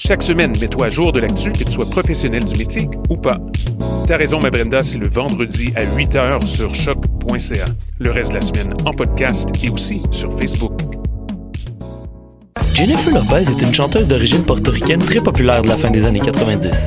Chaque semaine, mets-toi à jour de l'actu, que tu sois professionnel du métier ou pas. T'as raison, ma Brenda, c'est le vendredi à 8h sur choc.ca. Le reste de la semaine en podcast et aussi sur Facebook. Jennifer Lopez est une chanteuse d'origine portoricaine très populaire de la fin des années 90.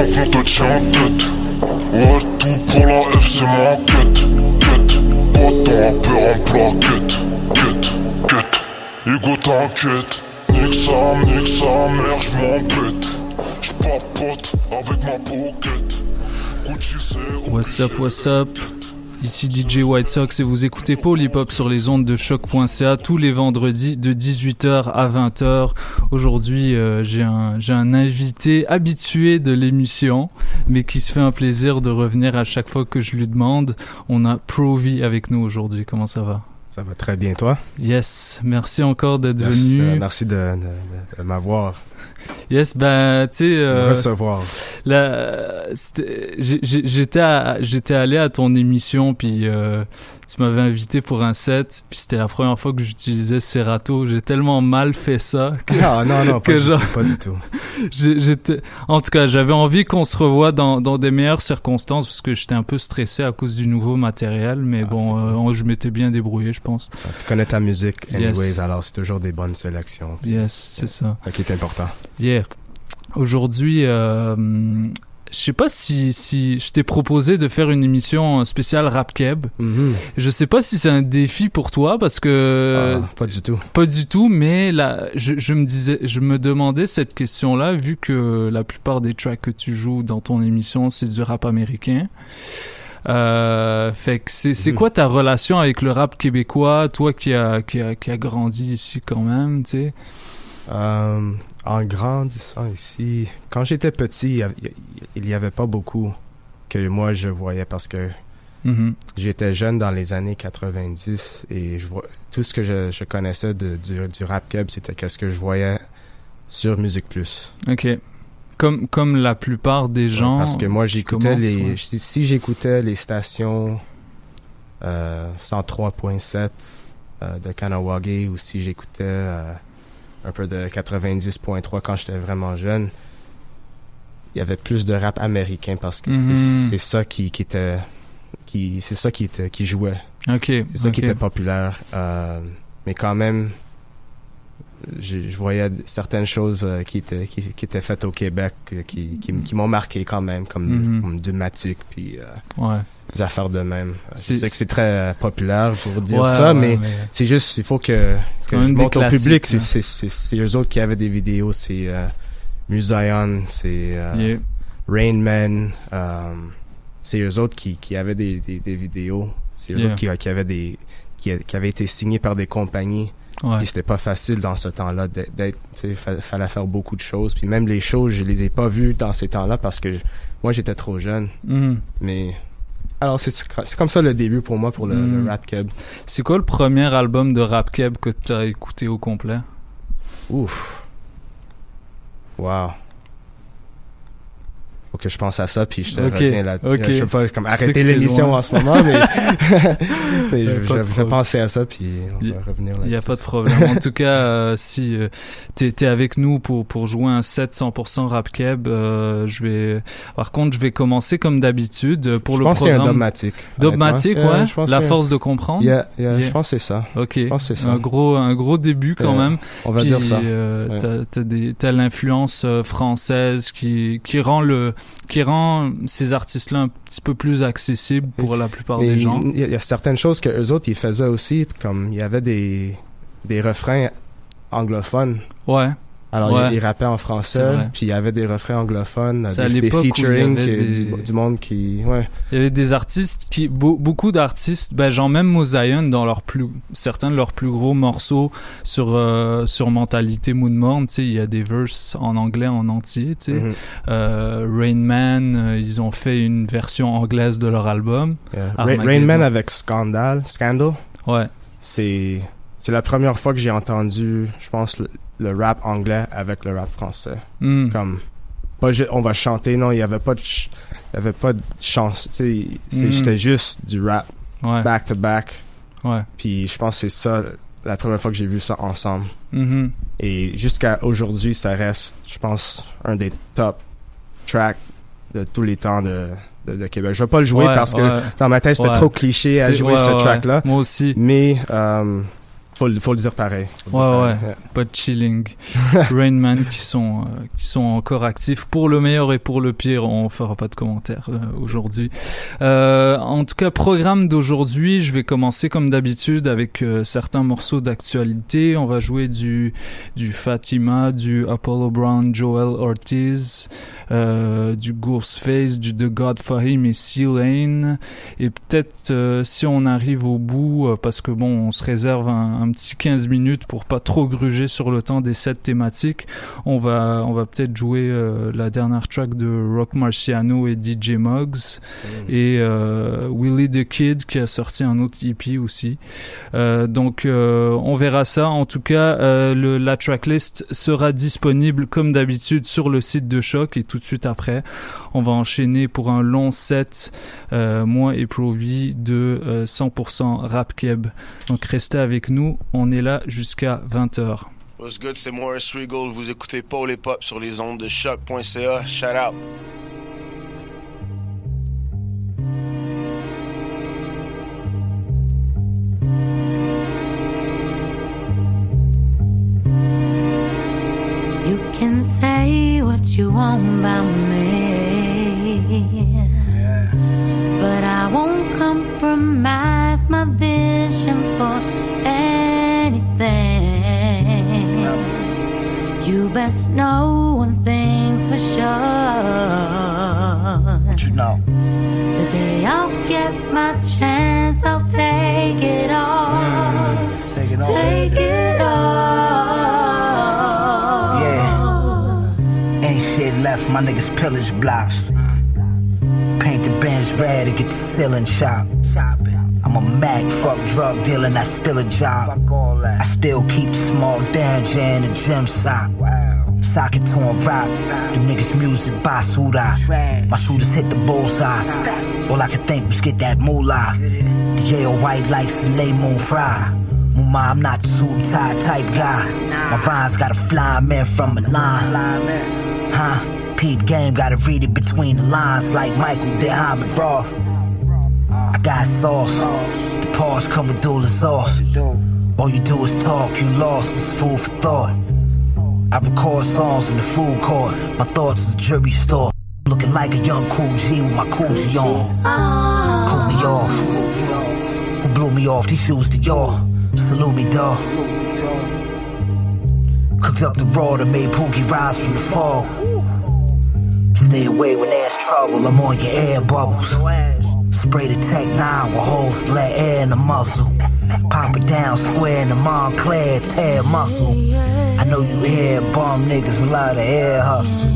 en tête. Ouais, tout pour la F, c'est ma quête. Quête, pas tant peur en plat, quête. Quête, t'inquiète. Nique sa, nique sa mère, avec ma poquette. What's up, what's up? Ici DJ White Sox et vous écoutez Hop sur les ondes de choc.ca tous les vendredis de 18h à 20h. Aujourd'hui, euh, j'ai un, un invité habitué de l'émission, mais qui se fait un plaisir de revenir à chaque fois que je lui demande. On a Provi avec nous aujourd'hui. Comment ça va? Ça va très bien, toi? Yes, merci encore d'être Yes, venu. euh, merci de, de- de m'avoir. Yes, ben, tu sais... euh, recevoir. J'étais allé à ton émission, puis euh, tu m'avais invité pour un set, puis c'était la première fois que j'utilisais Serato. J'ai tellement mal fait ça que, Ah non, non, pas du genre- tout, pas du tout. j'étais, en tout cas, j'avais envie qu'on se revoie dans, dans des meilleures circonstances parce que j'étais un peu stressé à cause du nouveau matériel, mais Ah, bon, euh, je m'étais bien débrouillé, je pense. Ah, Tu connais ta musique, Yes. anyways, alors c'est toujours des bonnes sélections. Yes, c'est ça. C'est ça qui est important. Yeah. Aujourd'hui, euh, je sais pas si, si je t'ai proposé de faire une émission spéciale rap keb. Mhm. Je sais pas si c'est un défi pour toi parce que Ah, pas du tout. pas du tout, mais là, je, je me disais, je me demandais cette question-là vu que la plupart des tracks que tu joues dans ton émission c'est du rap américain. Euh, fait que c'est c'est Mhm. quoi ta relation avec le rap québécois, toi qui a qui a qui a grandi ici quand même, tu sais? Euh, en grandissant ici, quand j'étais petit, il y avait- pas beaucoup que moi je voyais parce que Mhm. j'étais jeune dans les années 90 et je vois tout ce que je, je connaissais de, du, du rap keb, c'était qu'est-ce que je voyais sur Musique Plus. Ok. Comme comme la plupart des gens. Parce que moi, j'écoutais les. ouais. Si, si j'écoutais les stations euh, 103.7 euh, de Kanawagé ou si j'écoutais euh, un peu de 90.3 quand j'étais vraiment jeune, il y avait plus de rap américain parce que c'est- Mhm. c'est ça qui, qui était. Qui, c'est ça qui, était, qui jouait. Ok. C'est ça qui était populaire. Euh, mais quand même, je, je voyais certaines choses euh, qui, étaient, qui, qui étaient faites au Québec euh, qui, qui, m'ont marqué quand même, comme, comme Dumatic, puis euh, Ouais. Des affaires de même. C'est- que c'est très euh, populaire pour dire Ouais, ça, ouais, mais c'est juste, il faut que, que je montre au public. C'est- eux autres qui avaient des vidéos. C'est euh, Musayan, c'est euh, Yeah. Rain Man. euh, c'est eux autres qui, qui avaient des, des, des vidéos. C'est eux Yeah. autres qui, qui avaient des qui, qui avaient été signés par des compagnies. Ouais. Puis c'était pas facile dans ce temps-là d'être. fallait faire beaucoup de choses. Puis même les choses, je les ai pas vues dans ces temps-là parce que moi j'étais trop jeune. Mhm. Mais alors c'est comme ça le début pour moi pour le, Mm. le rap keb. C'est quoi le premier album de rap keb que t'as écouté au complet? Ouf. Wow. Faut que je pense à ça, puis je te Ok, reviens là. ok. Je veux pas comme arrêter l'émission en ce moment, mais, mais je, je- vais penser à ça, puis on Y- va revenir Il là-dessus. n'y a pas de problème. En tout cas, euh, si euh, t'es es avec nous pour, pour jouer un set 100% rap keb, euh, je vais. Par contre, je vais commencer comme d'habitude pour je le pense c'est un programme. dogmatique. Dogmatique, ouais. Je pense La force de comprendre. Yeah, yeah, Yeah. Je pense que c'est ça. Ok. Je pense c'est ça. Un gros, un gros début quand même. On va Puis, dire ça. euh, t'as- T'as l'influence française qui, qui rend le, qui rend ces artistes-là un petit peu plus accessibles pour la plupart Mais des gens. Il y, y a certaines choses que eux autres ils faisaient aussi, comme il y avait des des refrains anglophones. Ouais. Alors Ouais. ils, ils rappaient en français, puis il y avait des refrains anglophones, des, des il featuring des- du, du monde qui ouais. Il y avait des artistes qui, beau- beaucoup d'artistes, ben genre même Mosaïon dans leurs plus, certains de leurs plus gros morceaux sur euh, sur mentalité Moon tu sais, il y a des verses en anglais en entier, tu sais. Euh, Rain Man, euh, ils ont fait une version anglaise de leur album. Yeah. Ra-. Rain Man avec Scandal, Scandal, Ouais. c'est c'est la première fois que j'ai entendu, je pense le, rap anglais avec le rap français. Hmm. Comme pas ju- on va chanter, non, il y avait pas de y avait pas de chance, tu sais, Mhm. c'était juste du rap Ouais. back to back. Ouais. Puis je pense que c'est ça la première fois que j'ai vu ça ensemble. Mhm. Et jusqu'à aujourd'hui, ça reste, je pense, un des top tracks de tous les temps de, de, de Québec. Je vais pas le jouer Ouais, parce que dans ma tête, c'était trop cliché à jouer ce track-là. Moi aussi. Mais euh, faut, faut le dire pareil. Le dire Ouais. Pas de chilling. Rain Man qui sont, euh, qui sont encore actifs pour le meilleur et pour le pire. On fera pas de commentaires euh, aujourd'hui. Euh, en tout cas, programme d'aujourd'hui, je vais commencer comme d'habitude avec certains morceaux d'actualité. On va jouer du, du Fatima, du Apollo Brown, Joel Ortiz, du Ghostface, du The God Fahim et C-Lane. Et peut-être si on arrive au bout, parce que bon, on se réserve un, un petit 15 minutes pour pas trop gruger sur le temps des sept thématiques, on va, on va peut-être jouer euh, la dernière track de Rock Marciano et DJ Muggs et euh, Willie the Kid qui a sorti un autre EP aussi. Euh, donc euh, on verra ça. En tout cas, le, la tracklist sera disponible comme d'habitude sur le site de Choc et tout de suite après, on va enchaîner pour un long set, moi et Provi de euh, 100% rap keb. Donc restez avec nous, nous, on est là jusqu'à 20h. What's good, c'est Morris Regal. Vous écoutez Paul et Pop sur les ondes de choc.ca. Shout out. You can say what you want about me. Yeah. But I won't compromise my vision for anything. You best know one thing's for sure. What you know? The day I'll get my chance, I'll take it all. Mm, take it all. Take it all. Yeah. Ain't shit left, my niggas pillage blocks. Paint the bench red to get the ceiling chopped. I'm a Mac, fuck drug dealing, that's still a job. I still keep the small danger in the gym sock. Socket to a rock, The niggas music basura. My shooters hit the bullseye. All I could think was get that moolah. The Yale white lights and lay moon fry. Mama, I'm not the suit tie type guy. My vines got a fly man from Milan. Huh? Peep game, gotta read it between the lines like Michael did Hamid Raw. I got sauce. The pause come with dual sauce. All you do is talk, you lost, it's food for thought. I record songs in the food court. My thoughts is a jury store. Looking like a young cool G with my cool G on. Cool me off. Who blew me off? These shoes to y'all. Salute me, dog. Cooked up the raw that made Pookie rise from the fog. Stay away when there's trouble. I'm on your air bubbles. Spray the Tech 9 with holes to let air in the muzzle. Pop it down square in the Montclair, tear muscle. I know you hear bum niggas a lot of air hustle.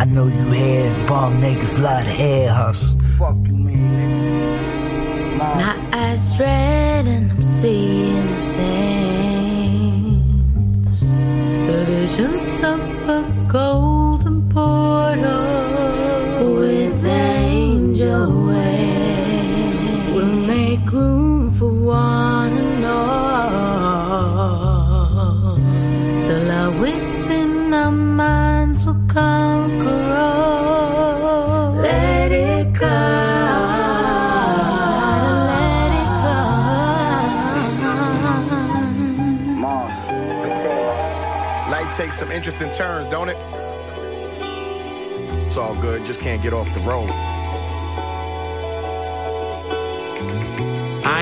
I know you hear bum niggas a lot of air hustle. Fuck you, man. My eyes red and I'm seeing things. The visions of a golden portal with angel wings will make room for one and all. The love within our minds will conquer all. Let it some interesting turns, don't it? It's all good, just can't get off the road.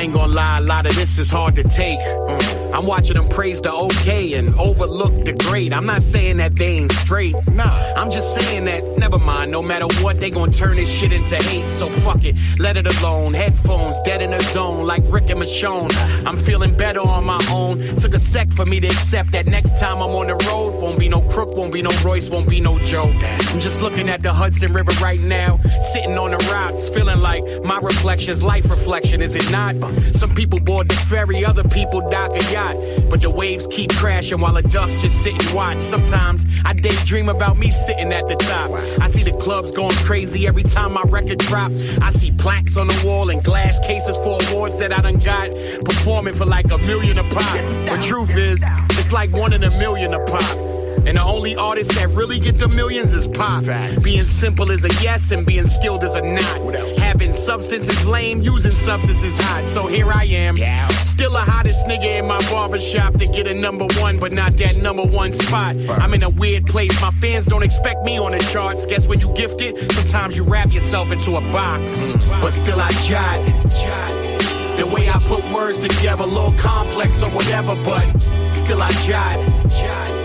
I ain't gonna lie, a lot of this is hard to take. Mm. I'm watching them praise the okay and overlook the great. I'm not saying that they ain't straight. Nah. I'm just saying that, never mind, no matter what, they gonna turn this shit into hate. So fuck it, let it alone. Headphones, dead in the zone, like Rick and Michonne. I'm feeling better on my own. Took a sec for me to accept that next time I'm on the road, won't be no crook, won't be no Royce, won't be no Joe. I'm just looking at the Hudson River right now, sitting on the rocks, feeling like my reflection's life reflection, is it not? Some people board the ferry, other people dock a yacht. But the waves keep crashing while the ducks just sit and watch. Sometimes I daydream about me sitting at the top. I see the clubs going crazy every time my record drop. I see plaques on the wall and glass cases for awards that I done got. Performing for like a million a pop. The truth is, it's like one in a million a pop. And the only artists that really get the millions is pop. Being simple is a yes and being skilled is a not. Having substance is lame, using substance is hot. So here I am. Still the hottest nigga in my barbershop to get a number one, but not that number one spot. I'm in a weird place. My fans don't expect me on the charts. Guess when you gifted, sometimes you wrap yourself into a box. But still I jot. The way I put words together, a little complex or whatever, but still I jot.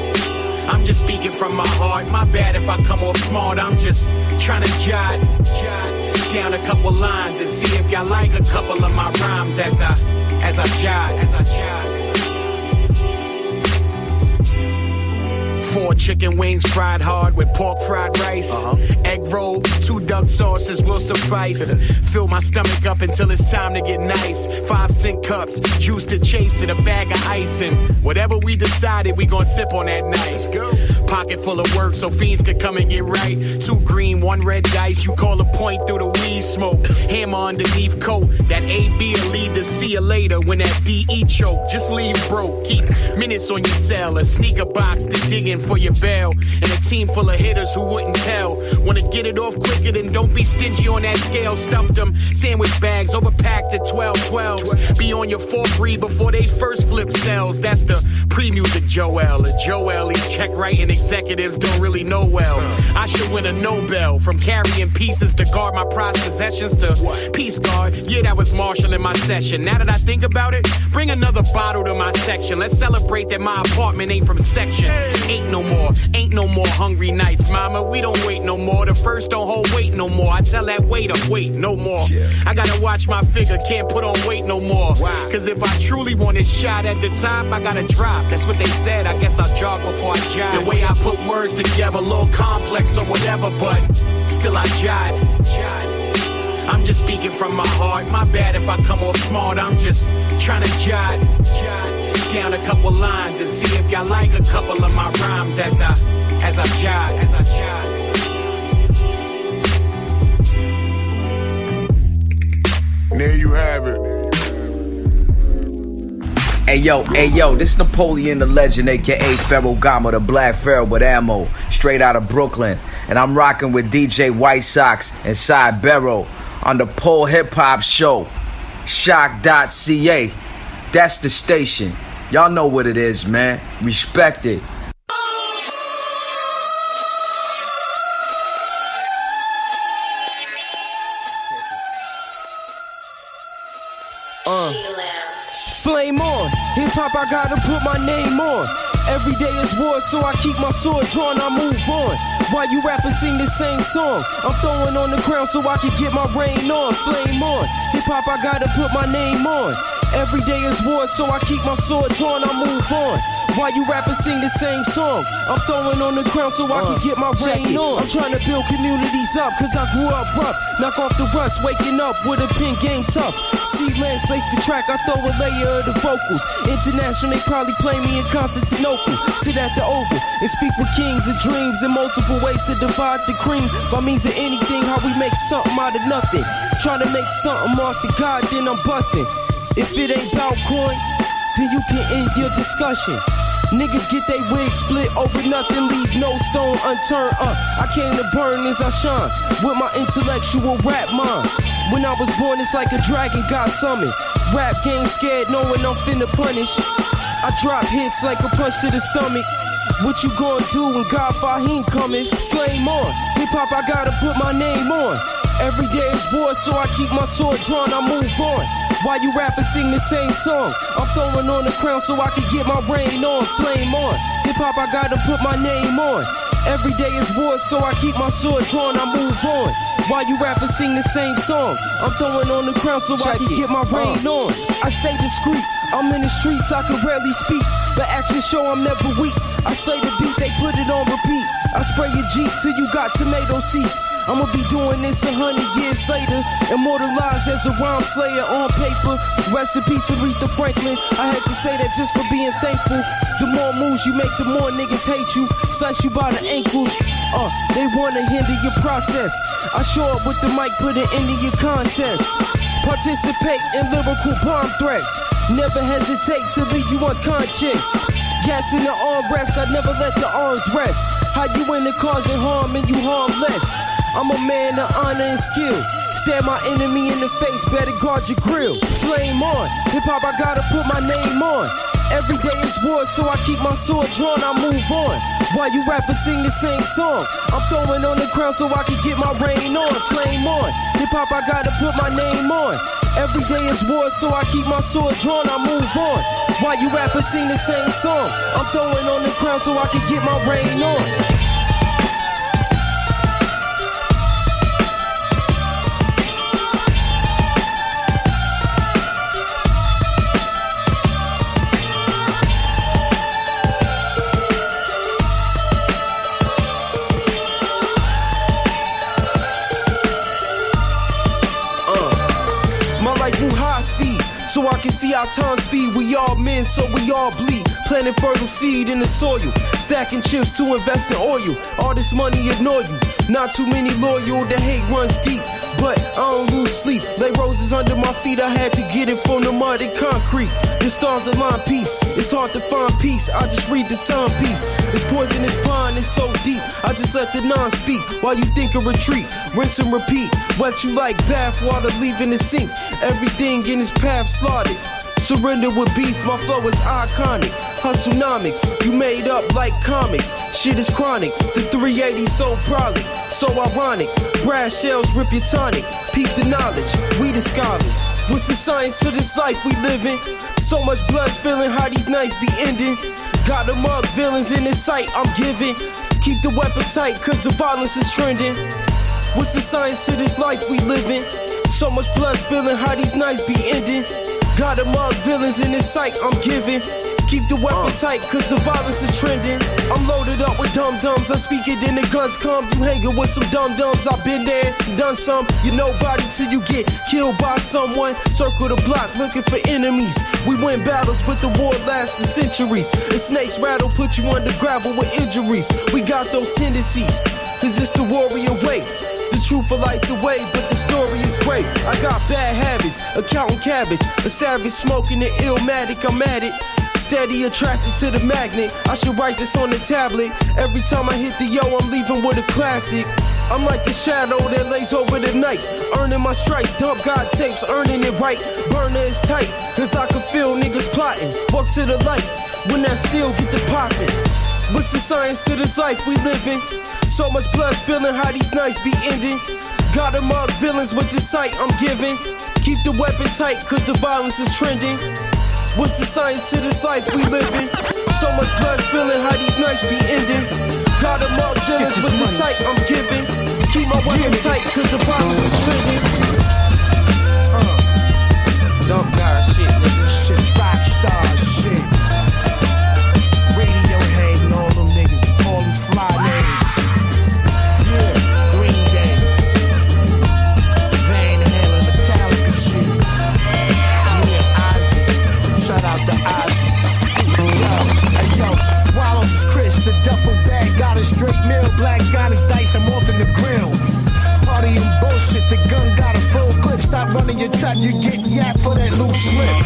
I'm just speaking from my heart. My bad if I come off smart. I'm just trying to jot, jot down a couple lines and see if y'all like a couple of my rhymes as I as I jot, as I jot. Four chicken wings fried hard with pork fried rice. Uh-huh. Egg roll, two duck sauces will suffice. Fill my stomach up until it's time to get nice. Five cent cups, juice to chase it, a bag of ice. And whatever we decided, we gon' sip on that night. Let's go. Pocket full of work so fiends could come and get right. Two green, one red dice. You call a point through the weed smoke. Hammer underneath coat. That AB will lead to see you later when that DE choke. Just leave broke. Keep minutes on your cell. A sneaker box to dig in for your bail. And a team full of hitters who wouldn't tell. Wanna get it off quicker, then don't be stingy on that scale. Stuff them sandwich bags, overpacked at 12 12s. Be on your fourth read before they first flip cells. That's the pre music Joel. A Joel, these check writing executives don't really know well. I should win a Nobel from carrying pieces to guard my prized possessions to Peace Guard. Yeah, that was Marshall in my session. Now that I think about it, bring another bottle to my section. Let's celebrate that my apartment ain't from section. Ain't no more, ain't no more hungry nights, mama. We don't wait no more. The first don't hold weight no more. I tell that waiter, wait no more. I gotta watch my figure, can't put on weight no more. Cause if I truly want this shot at the top, I gotta drop. That's what they said. I guess I'll jog before I jive. The way I put words together, a little complex or whatever, but still I jive. I'm just speaking from my heart. My bad if I come off smart. I'm just trying to jot down a couple lines and see if y'all like a couple of my rhymes as I as I jot as I jot. There you have it. Hey yo, hey yo, this Napoleon the Legend, aka Pharaoh Gama, the Black Pharaoh with ammo, straight out of Brooklyn. And I'm rocking with DJ White Sox and Side Barrow on the Pole Hip Hop Show. Choq.ca. That's the station. Y'all know what it is, man. Respect it. Uh. Flame on, hip hop, I gotta put my name on. Every day is war, so I keep my sword drawn, I move on. Why you rappers sing the same song, I'm throwing on the ground so I can get my rain on. Flame on, hip hop, I gotta put my name on. Every day is war, so I keep my sword drawn, I move on. Why you rappers sing the same song, I'm throwing on the ground so I can uh, get my rain on. I'm trying to build communities up, cause I grew up rough. Knock off the rust, waking up with a pin game tough. See landscapes to track, I throw a layer of the vocals. International, they probably play me in Constantinople. Sit at the oval and speak with kings and dreams and multiple ways to divide the cream. By means of anything, how we make something out of nothing. Try to make something off the God, then I'm busting. If it ain't about coin, then you can end your discussion. Niggas get they wig split over nothing, leave no stone unturned. Uh, I came to burn as I shine with my intellectual rap mind. When I was born, it's like a dragon got summoned. Rap game scared, knowing I'm finna punish. I drop hits like a punch to the stomach. What you gonna do when God Fahim coming? Flame on, hip hop, I gotta put my name on. Every day is war, so I keep my sword drawn, I move on. While you rappers sing the same song, I'm throwing on the crown so I can get my rain on, flame on. Hip hop, I gotta put my name on. Every day is war, so I keep my sword drawn, I move on. Why you rappers sing the same song, I'm throwing on the crown so I can get my uh. rain on. I stay discreet, I'm in the streets, I can rarely speak. But actions show I'm never weak. I say the beat, they put it on repeat. I spray your Jeep till you got tomato seats. I'ma be doing this a hundred years later. Immortalized as a rhyme slayer on paper. Rest in peace, Aretha Franklin. I had to say that just for being thankful. The more moves you make, the more niggas hate you. Slice you by the ankles. Uh, they wanna hinder your process. I show up with the mic, put it into your contest. Participate in lyrical bomb threats. Never hesitate to leave you unconscious. Gas in the armrest, I never let the arms rest. How you in the causing harm and you harmless? I'm a man of honor and skill. Stare my enemy in the face, better guard your grill. Flame on, hip hop, I gotta put my name on. Every day is war, so I keep my sword drawn, I move on. While you rappers sing the same song, I'm throwing on the ground so I can get my rain on. Flame on, hip hop, I gotta put my name on. Every day is war, so I keep my sword drawn, I move on. Why you rappers sing the same song, I'm throwing on the crown so I can get my rain on. I can see our time speed. We all men, so we all bleed. Planting fertile seed in the soil, stacking chips to invest in oil. All this money ignore you. Not too many loyal, the hate runs deep. But I don't lose sleep. Lay roses under my feet, I had to get it from the mud and concrete. The stars align peace, it's hard to find peace. I just read the timepiece. This poisonous pond is so deep, I just let the non speak while you think of retreat. Rinse and repeat, wet you like bath water leaving the sink. Everything in its path slaughtered. Surrender with beef, my flow is iconic. Hustlenomics, you made up like comics. Shit is chronic, the 380 so prolly, so ironic. Brass shells rip your tonic. Peep the knowledge, we the scholars. What's the science to this life we live in? So much blood spilling, how these nights be ending. Got the mug villains in this sight, I'm giving. Keep the weapon tight, cause the violence is trending. What's the science to this life we live in? So much blood spilling, how these nights be ending. Got a mug villains in this sight, I'm giving. Keep the weapon uh. tight, cause the violence is trending. I'm loaded up with dum dums, I speak it in the guns come. You hanging with some dum dums, I've been there, done some. You nobody till you get killed by someone. Circle the block looking for enemies. We win battles, but the war lasts for centuries. The snakes rattle, put you under gravel with injuries. We got those tendencies, cause it's the warrior way. The truth will light the way, but the story is great. I got bad habits, accounting cabbage, a savage smoking the illmatic, I'm at it. Steady attracted to the magnet. I should write this on the tablet. Every time I hit the yo, I'm leaving with a classic. I'm like the shadow that lays over the night. Earning my stripes, dump God tapes, earning it right. Burner is tight, cause I can feel niggas plotting. Walk to the light, when that steel get the popping. What's the science to this life we living? So much blood spilling, how these nights be ending. Gotta mug villains with the sight I'm giving. Keep the weapon tight, cause the violence is trending. What's the science to this life we living? So much blood spilling, how these nights be ending. Gotta mug villains with the sight I'm giving. Keep my weapon tight, cause the violence is trending. Uh, dumb guy shit, nigga. Duffel bag got a straight meal, black got his dice, I'm off in the grill. Party and bullshit, the gun got a full clip. Stop running your trap, you get yapped for that loose slip.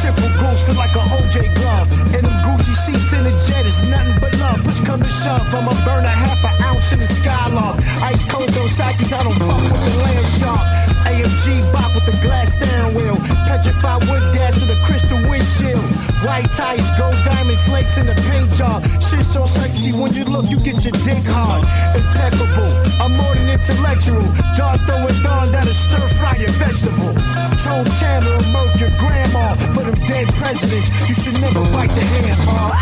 Triple goose feel like a OJ glove. And them Gucci seats in the jet is nothing but love. Push come to shove, I'ma burn a half an ounce in the Skylog. Ice cold those Sakis, I don't fuck with the land shark. AMG bop with the glass steering wheel. Petrified wood dash with a crystal windshield. White tires, gold diamond flakes in the paint job. Shit so when you look, you get your dick hard. Impeccable, I'm more than intellectual. Dog throwing dawn that a stir fry your vegetable. Tone Tanner murk your grandma for them dead presidents. You should never bite the hand, Paul.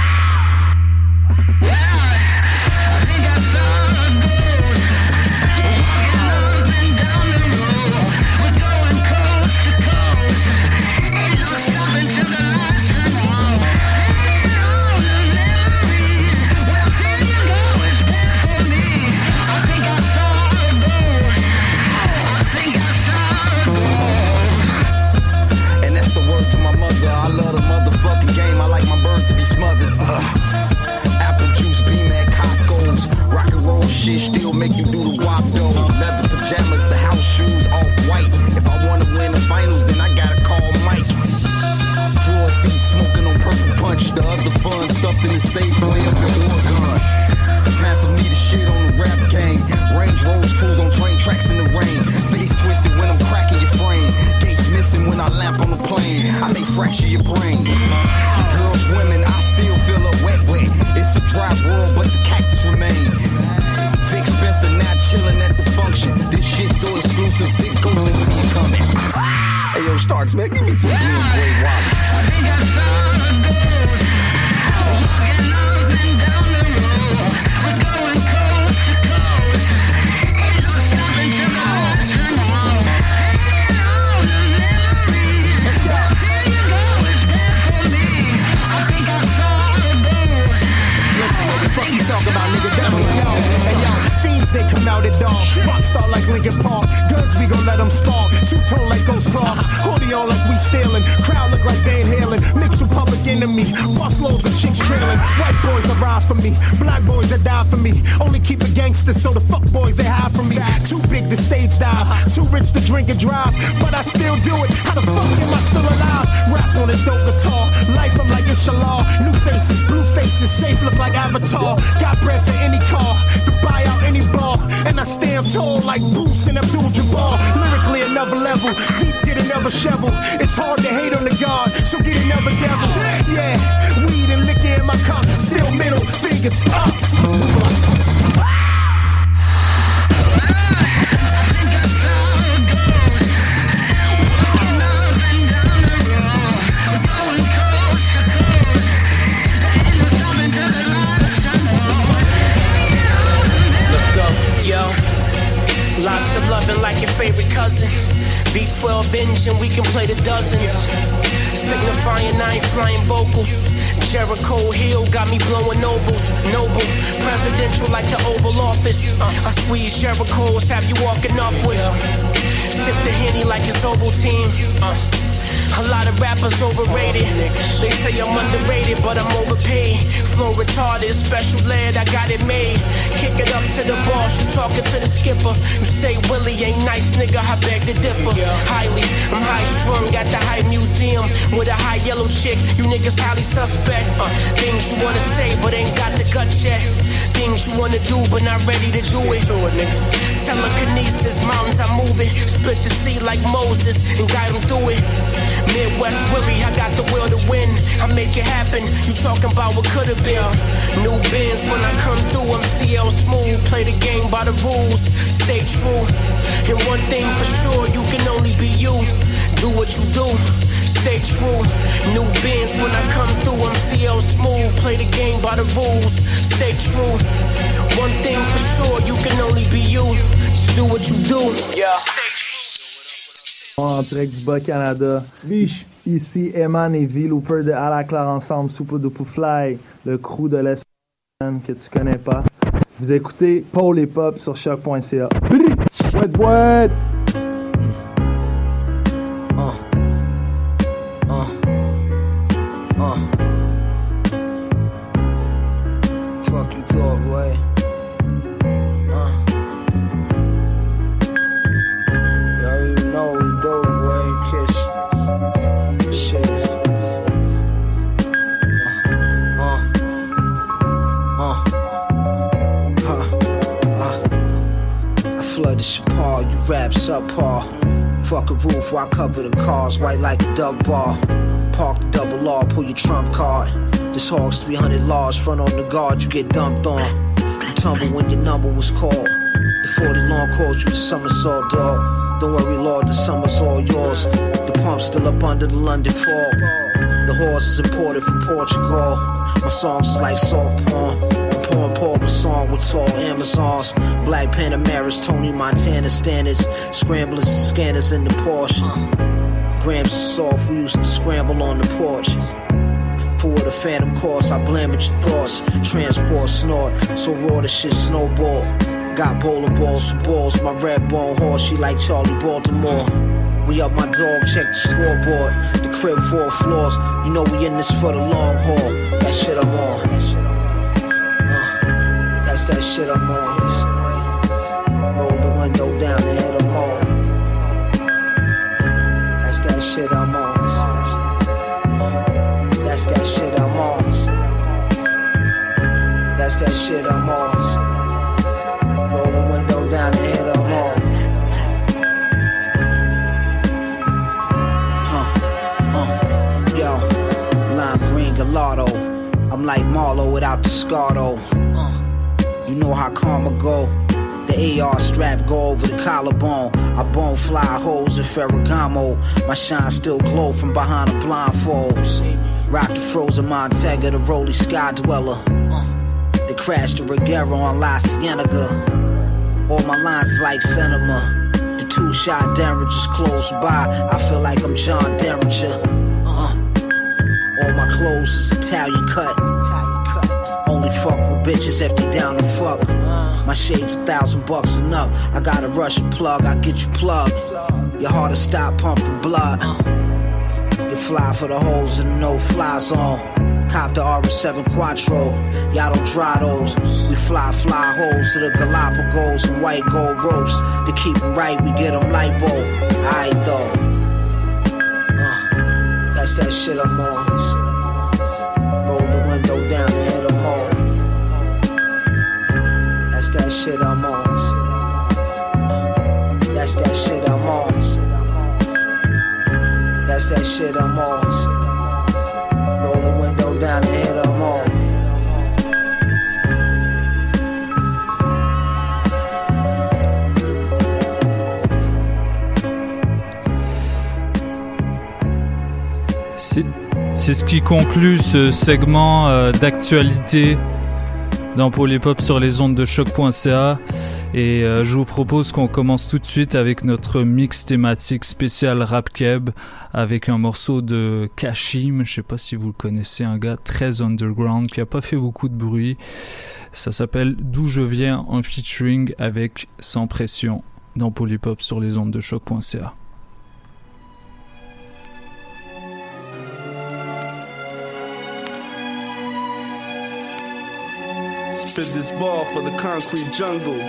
Smoking on purple punch. The other fun stuffed in the safe way up your Oregon. Time for me to shit on the rap game. Range Rolls cruise on train tracks in the rain. Face twisted when I'm cracking your frame. Gates missing when I lamp on the plane. I may fracture your brain. Your girls, women, I still feel a wet wet. It's a dry world, but the cactus remain. Vic Spencer now chilling at the function. This shit so exclusive, big ghost ain't see it coming. Hey yo, Starks, man, give me some blue and gray wobblies. Fiends, they come out at dawn. Rockstar like Linkin Park. Guns, we gon' let them spark. Two-tone like Ghost Clarks. Hoodie on like we stealing. Crowd look like Van Halen. Mixed with Public Enemy. Bus loads of chicks trailing. White boys arrive for me. Black boys that die for me. Only keep it gangster so the fuck boys they hide from me. Too big to stage dive, too rich to drink and drive. But I still do it. How the fuck am I still alive? Rap on this dope guitar. Life I'm like inshallah. New faces, blue faces, safe look like Avatar. Got bread for any car, could buy out any bar. And I stand tall like Bruce and Abdul Jabbar. Lyrically another level, deep get another shovel. It's hard to hate on the God, so get another devil. Yeah, weed and liquor in my cup, still middle fingers up. Of loving like your favorite cousin. B12 binge and we can play the dozens. Signifying ain't flying vocals. Jericho Hill got me blowing nobles. Noble, presidential like the Oval Office. Uh, I squeeze Jericho's, have you walking up with him. Sip the Henny like it's Ovaltine. Uh, a lot of rappers overrated. They say I'm underrated, but I'm overpaid. Flow retarded, special lead, I got it made. Kick it up to the boss, you talking to the skipper. You say Willie ain't nice, nigga, I beg to differ. Highly, I'm high strung, got the high museum with a high yellow chick. You niggas highly suspect. Uh, things you wanna say, but ain't got the guts yet. Things you wanna do, but not ready to do it. Telekinesis, mountains I'm moving. Split the sea like Moses and guide them through it. Midwest Willie, I got the will to win. I make it happen. You talking about what could have been. New bins when I come through, I'm CL smooth. Play the game by the rules, stay true. And one thing for sure, you can only be you. Do what you do, stay true. New bins when I come through, I'm CL smooth. Play the game by the rules, stay true. One thing for sure, you can only be you. Just do what you do. Yeah. Du Bas-Canada. Ici Eman et V. Looper de À la claire ensemble, Super Duper Fly, le crew de l'Est que tu connais pas. Vous écoutez Paul et Pop sur choc.ca. Boîte boîte! Chapar, you rap subpar. Fuck a roof I cover the cars, white like a dub bar. Park double R, pull your trump card. This hog's 300 large, front on the guard, you get dumped on. You tumble when your number was called. The 40 long calls you the somersault dog. Don't worry, Lord, the summer's all yours. The pump's still up under the London fog. The horse is imported from Portugal. My songs is like soft porn. Song with tall Amazons. Black Panameras, Tony Montana standards. Scramblers and scanners in the Porsche. Grams of soft, we used to scramble on the porch. For the phantom course, I blame at your thoughts. Transport snort, so raw the shit snowball. Got bowling balls for balls, my red bone horse, she like Charli Baltimore. We up my dog, check the scoreboard. The crib four floors, you know we in this for the long haul. That shit I'm on. That shit I'm on. Roll the window down and hit 'em all. That's that shit I'm on. That's that shit I'm on. That's that shit I'm on. Roll the window down and hit 'em all. Huh, uh, yo, lime green gelato. I'm like Marlo without the. Uh, you know how karma go. The AR strap go over the collarbone. I bone fly holes in Ferragamo. My shine still glow from behind the blindfolds. Rock the frozen Montega, the Rolly Sky Dweller. Uh, they crashed the Regera on La Cienega. All my lines like cinema. The two shot Derringers close by. I feel like I'm John Derringer. Uh, all my clothes is Italian cut. Only fuck with bitches if they down to fuck. My shades a thousand bucks and up. I got a Russian plug, I get you plugged. Your heart to stop pumping blood. You fly for the holes and no fly zone. Cop the RS7 Quattro, Yato those. We fly, fly holes to the Galapagos and white gold ropes. To keep 'em right, we get 'em lipo. Aight though. Uh, that's that shit I'm on. Shit I'm on. That's that shit I'm on. That's that shit I'm on. Roll the window down and hit 'em all. C'est c'est ce qui conclut ce segment euh, d'actualité dans Polypop sur les ondes de choc.ca. Et euh, je vous propose qu'on commence tout de suite avec notre mix thématique spécial rap keb avec un morceau de Kashim. Je sais pas si vous le connaissez, un gars très underground qui a pas fait beaucoup de bruit. Ça s'appelle D'où je viens en featuring avec Sans pression dans Polypop sur les ondes de choc.ca. Spit this ball for the concrete jungle.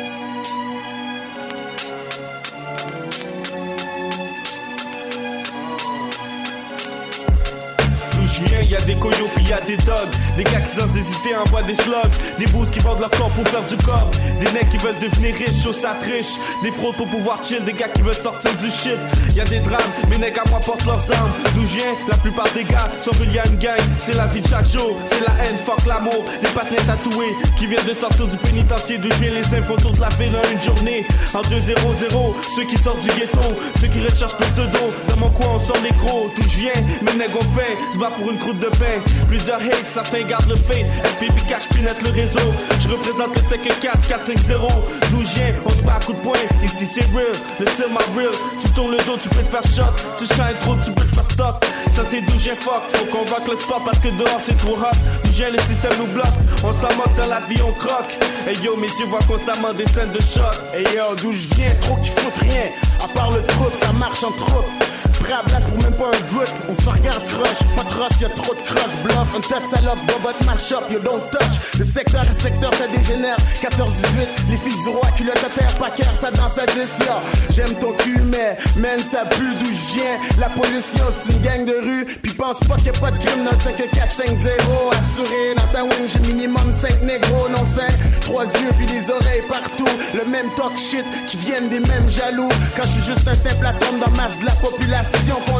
D'où je viens, y a des coyotes puis y a des dogs. Des gars qui sans hésiter envoient des slugs. Des bouses qui vendent leur corps pour faire du corps. Des mecs qui veulent devenir riches, choses ça triche. Des fraudes pour pouvoir chill. Des gars qui veulent sortir du shit. Y a des drames, mes mecs à moi portent leurs armes. D'où je viens, la plupart des gars sont y a une gang. C'est la vie de chaque jour, c'est la haine, fuck l'amour. Des partenaires tatoués qui viennent de sortir du pénitencier. D'où les infos toute la veine en une journée. En 2-0-0, ceux qui sortent du ghetto, ceux qui recherchent plus de dos. Dans mon coin, on sort les gros. D'où je viens, mes nègres ont faim. Se pour une croûte de pain. Plusieurs hates, certains gardent le fait. FPP cache pinette le réseau. Je représente le 5-4, 4-5-0. D'où viens, on se bat à coups de poing. Ici c'est real, le style my real. Tu tournes le dos, tu peux te faire shot. Tu shines trop, tu peux te faire stop. Ça c'est d'où j'ai fuck. Faut qu'on voit le spot parce que dehors c'est trop hot. D'où j'ai le système nous bloque. On s'en dans la vie, on croque. Hey yo, mes yeux voient constamment des scènes de choc. Et yo, d'où je viens, trop qui fout rien. À part le troupe, ça marche en troupe. Pour même pas un goutte. On se regarde crush, pas de ross, y'a trop de cross. Bluff, un tas de salope, bobot, mash up, you don't touch. De secteur à secteur, ça dégénère. 14-18, les filles du roi, culotte à terre, pas cœur, ça danse à 10, yo. J'aime ton cul, mais, man, ça pue d'où je. La pollution, c'est une gang de rue. Puis pense pas qu'il y a pas de crime dans le 5 4 5 0 Assuré, dans ta wing, j'ai minimum 5 négros, non 5. Trois yeux, puis des oreilles partout. Le même talk shit qui viennent des mêmes jaloux. Quand je suis juste un simple atome dans masse de la population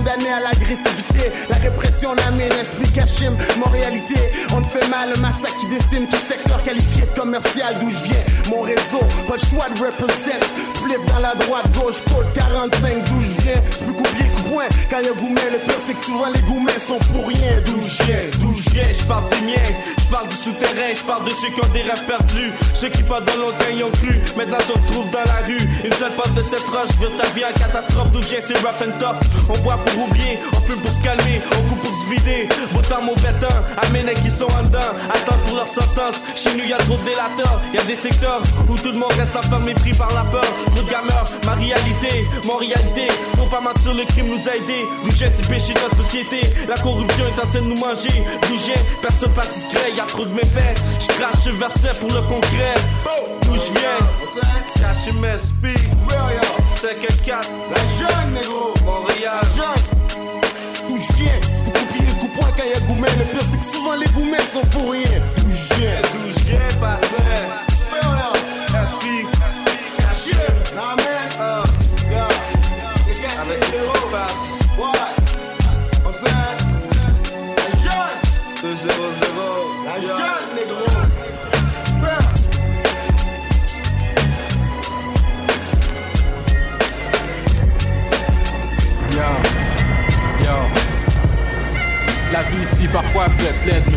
condamné à l'agressivité. La répression n'amène esprit cachim, mon réalité. On te fait mal, un massacre qui décime tout secteur qualifié commercial d'où je viens. Mon réseau, pas le choix de represent. Split dans la droite, gauche, code 45 d'où je viens. C'est plus coupier que point. Quand y'a gourmet, le pire c'est que souvent les gourmets sont pour rien. D'où je viens, d'où je viens, je parle des miens. Je parle du souterrain, je parle de ceux qui ont des rêves perdus. Ceux qui pendant longtemps y ont cru, maintenant se retrouvent dans la rue. Une seule porte de cette roche, vire ta vie en catastrophe. D'où je viens, c'est rough and tough. On boit pour oublier, on fume pour se calmer, on coupe pour se vider. Beau temps, mauvais temps, amène qui sont en dedans, attendent pour leur sentence. Chez nous, y a trop de délateurs, y a des secteurs où tout le monde reste enfermé, pris par la peur. Trop de gameurs, ma réalité, mon réalité. Faut pas mentir, le crime nous a aidés. D'où c'est péché de notre société. La corruption est en train de nous manger. D'où j'ai, personne pas discret, y a trop de méfaits. Je crache ce verset pour le concret. D'où je viens, 45, HMSP, Royal, 54, la jeune négro, Montréal, jeune. Tout chien, c'est pour copier le coup point qu'il y a. Le pire, c'est que souvent les gourmets sont pour rien. Tout chien, tout chien, passé. Caché, la main, un, gars, c'est Ouais, on sait, la jeune, 2 0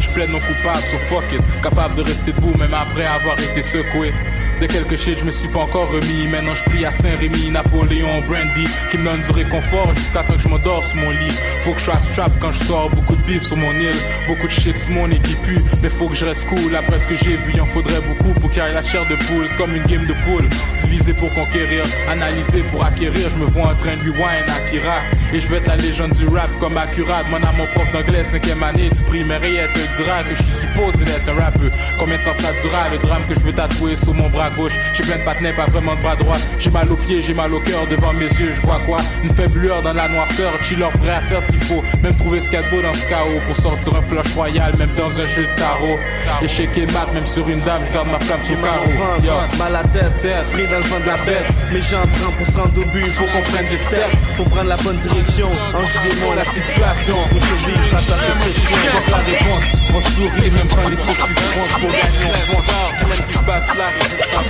je plaide non coupable, so fuck it. Capable de rester debout même après avoir été secoué. De quelques shit, je me suis pas encore remis. Maintenant, je prie à Saint-Rémy, Napoléon, Brandy, qui me donne du réconfort jusqu'à temps que je m'endors sous mon lit. Faut que je sois strap quand je sors, beaucoup de bif sur mon île, beaucoup de shit sur mon équipe. Mais faut que je reste cool, après ce que j'ai vu, il en faudrait beaucoup pour qu'il y ait la chair de poule. C'est comme une game de poule, divisé pour conquérir, analysé pour acquérir. Je me vois en train de rewind Akira. Et je veux être la légende du rap comme accurate. Mon mon prof d'anglais, cinquième année du primaire, et elle te dira que je suis supposé d'être un rappeur. Combien de temps ça durera le drame que je veux tatouer sur mon bras gauche? J'ai plein de patinets, pas vraiment de bras droit. J'ai mal aux pieds, j'ai mal au cœur devant mes yeux, je vois quoi? Une faible lueur dans la noirceur, chiller prêt à faire ce qu'il faut. Même trouver ce qu'il y a de beau dans ce chaos pour sortir un flush royal, même dans un jeu de tarot. Échec et mat, même sur une dame, je garde ma flamme sous carreau. Mal à la tête, pris dans le vent de la bête. Prends pour se rendre au but, faut qu'on prenne des steps, faut prendre la bonne direction direction. En la situation, pour survivre face à cette. Porte la dépense, on sourit, même pas les sourcils se pour gagner même qui se passe là, c'est pas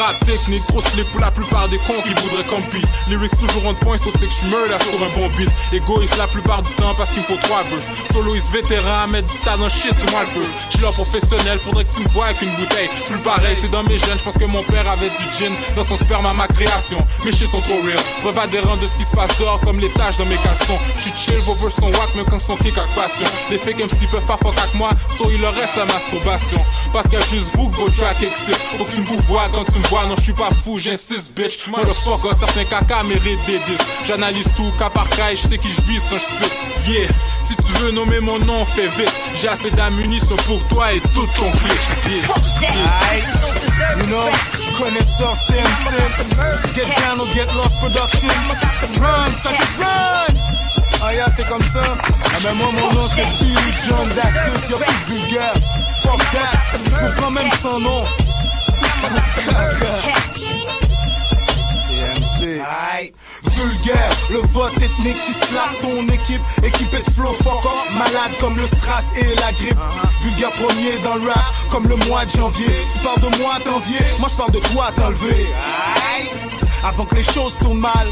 rap technique, trop slip pour la plupart des cons qui voudraient compete. Lyrics toujours on point, sauf que je murder sur un bon beat. Égoïste la plupart du temps parce qu'il faut trois verses. Soloiste vétéran, mettre du stade en shit, c'est moi le first. Je suis là professionnel, faudrait que tu me vois avec une bouteille. Suis pareil, c'est dans mes gènes, je pense que mon père avait du gin dans son sperme à ma création. Mes shit sont trop real. Preuve adhérente de ce qui se passe dehors comme les taches dans mes caleçons. Je suis chill, vos verses sont whack, même quand son kick avec passion. Les fake MC peuvent pas fuck avec moi, so il leur reste la masturbation. Parce qu'il y a juste vous que vos tracks excite. Faut que tu me vois quand tu me vois, non je suis pas fou, j'insiste bitch. Motherfucker, certains caca méritent des. J'analyse tout cas par cas et je qui je vise quand je spit. Yeah, si tu veux nommer mon nom, fais vite. J'ai assez d'ammunition pour toi et tout ton clip. Yeah. You know, connaisseur CMC, get down or get lost production. Run, ça run! Ah yeah, c'est comme ça. Ah ben moi mon nom c'est Billy John Dactus, y'a plus de vulgaire. Fuck that, faut quand même son nom. CMC. Aïe. Vulgaire, le vote ethnique qui slappe ton équipe, équipé de flow fuck up, malade comme le strass et la grippe. Vulgaire premier dans le rap, comme le mois de janvier. Tu parles de moi t'envier, moi je parle de toi t'enlever. Avant que les choses tournent mal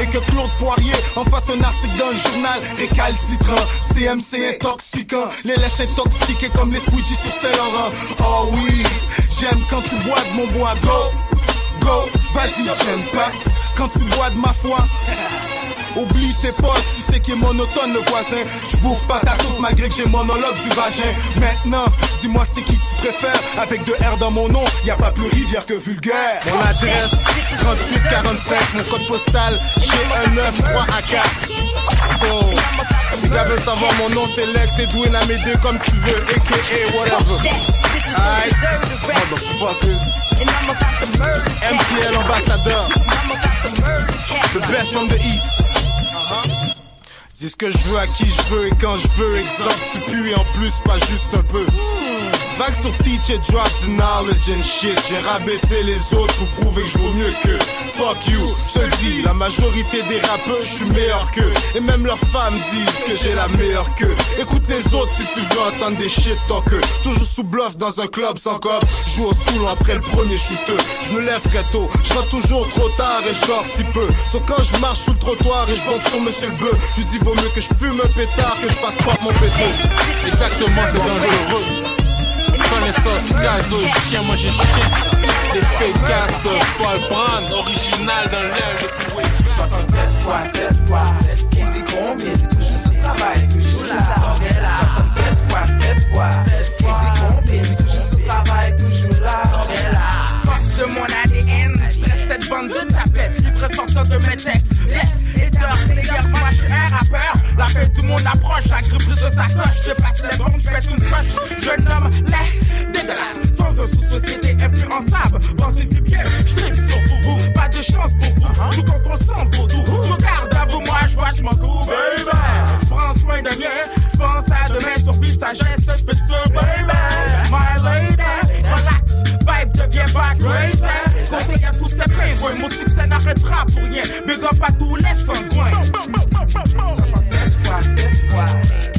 Et que Claude Poirier en fasse un article dans le journal. Récalcitrant, CMC intoxiquant Les laisse intoxiquer comme les squeegees sur Saint-Laurent. Oh oui, j'aime quand tu bois de mon bois. Go, go, vas-y j'aime pas Quand tu bois de ma foi Oublie tes postes, tu sais qui est monotone le voisin. Je bouffe pas ta touffe malgré que j'ai monologue du vagin. Maintenant, dis-moi c'est qui tu préfères? Avec deux R dans mon nom, y a pas plus rivière que vulgaire. Mon adresse, 3845, mon code postal G193 à 4 So, les gars veulent savoir mon nom c'est Lex Edwin Amédée comme tu veux, a.k.a. whatever. Aïe, motherfuckers. MTL ambassadeur. The best from the east Dis ce que je veux à qui je veux et quand je veux. Exemple tu pues et en plus pas juste un peu. Vague sur teach et drop the knowledge and shit. J'ai rabaissé les autres pour prouver que je vaux mieux que. Fuck you, je le dis, la majorité des rappeurs je suis meilleur qu'eux. Et même leurs femmes disent que j'ai la meilleure queue. Écoute si tu veux entendre des shit talk Toujours sous bluff dans un club sans cop. Joue au soulon après le premier shooter Je me lève très tôt, je toujours trop tard et je dors si peu. Sauf quand je marche sur le trottoir et je bande sur monsieur le bœuf Je dis vaut mieux que je fume un pétard que je fasse pas mon pété Exactement, c'est dangereux. Connaisseur du gaz au chien, moi j'ai chien. Fake cast pas le prendre, original dans l'air de 67 fois 7 fois. 7 Easy combien? Toujours ce travail, toujours là 67 fois 7 fois. 7 Easy combien? Toujours ce travail, toujours là. Force de mon ADN, stress cette bande de tapettes, libre sortant de mes textes. Laisse, hater, player, smash, un rappeur. La fin du monde approche, la grippe de sa coche. Je passe les bombes, je fais une coche. Je nomme les dégueulasses, sans un sous-société influençable. Pensez si bien, je tripe sur vous, vous. Pas de chance pour vous, tout quand on sent vaudou. Sous garde à vous, moi je vois, je m'en coupe, baby. Prends soin de mien, je pense à demain, survie, sagesse, futur, baby. My lady, relax, vibe devient back crazy. Conseil à tous ces pingouins, mon succès n'arrêtera pour rien. Big up à tous les sanguins. 67 fois 7 fois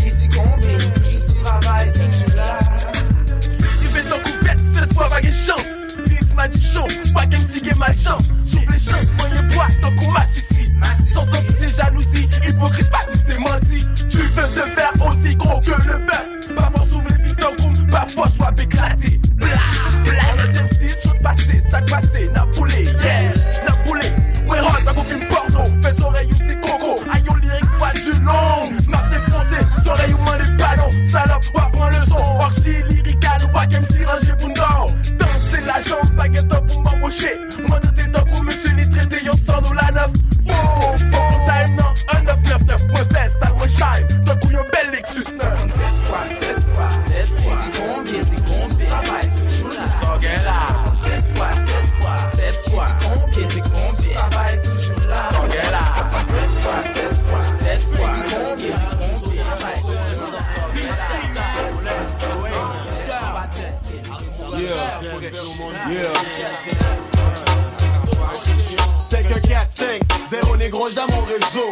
Easy combien Toujours ce travail, toujours là Si je rivais dans coupette, cette fois vague chance. Mix m'a dit chaud, pas qu'elle me sigue malchance. J'ouvre les chances, y'a bois, donc on m'assissit. Sans sentir ses jalousies, hypocrite pas dit c'est menti. Tu veux te faire aussi gros que le bœuf. Pas moi classé, ça classé, Napoulé, yeah, Napoulé, Wera, t'as qu'au film porno, fais oreille ou c'est coco, aïe, on lyrics pas du long, map défoncé, oreille ou main les ballons, salope, ou apprends le son, orgie lyrical, ou pas game si rangé, danser la jambe, baguette pour m'embaucher, C'est que 4, 5, 0 négro, dans mon réseau.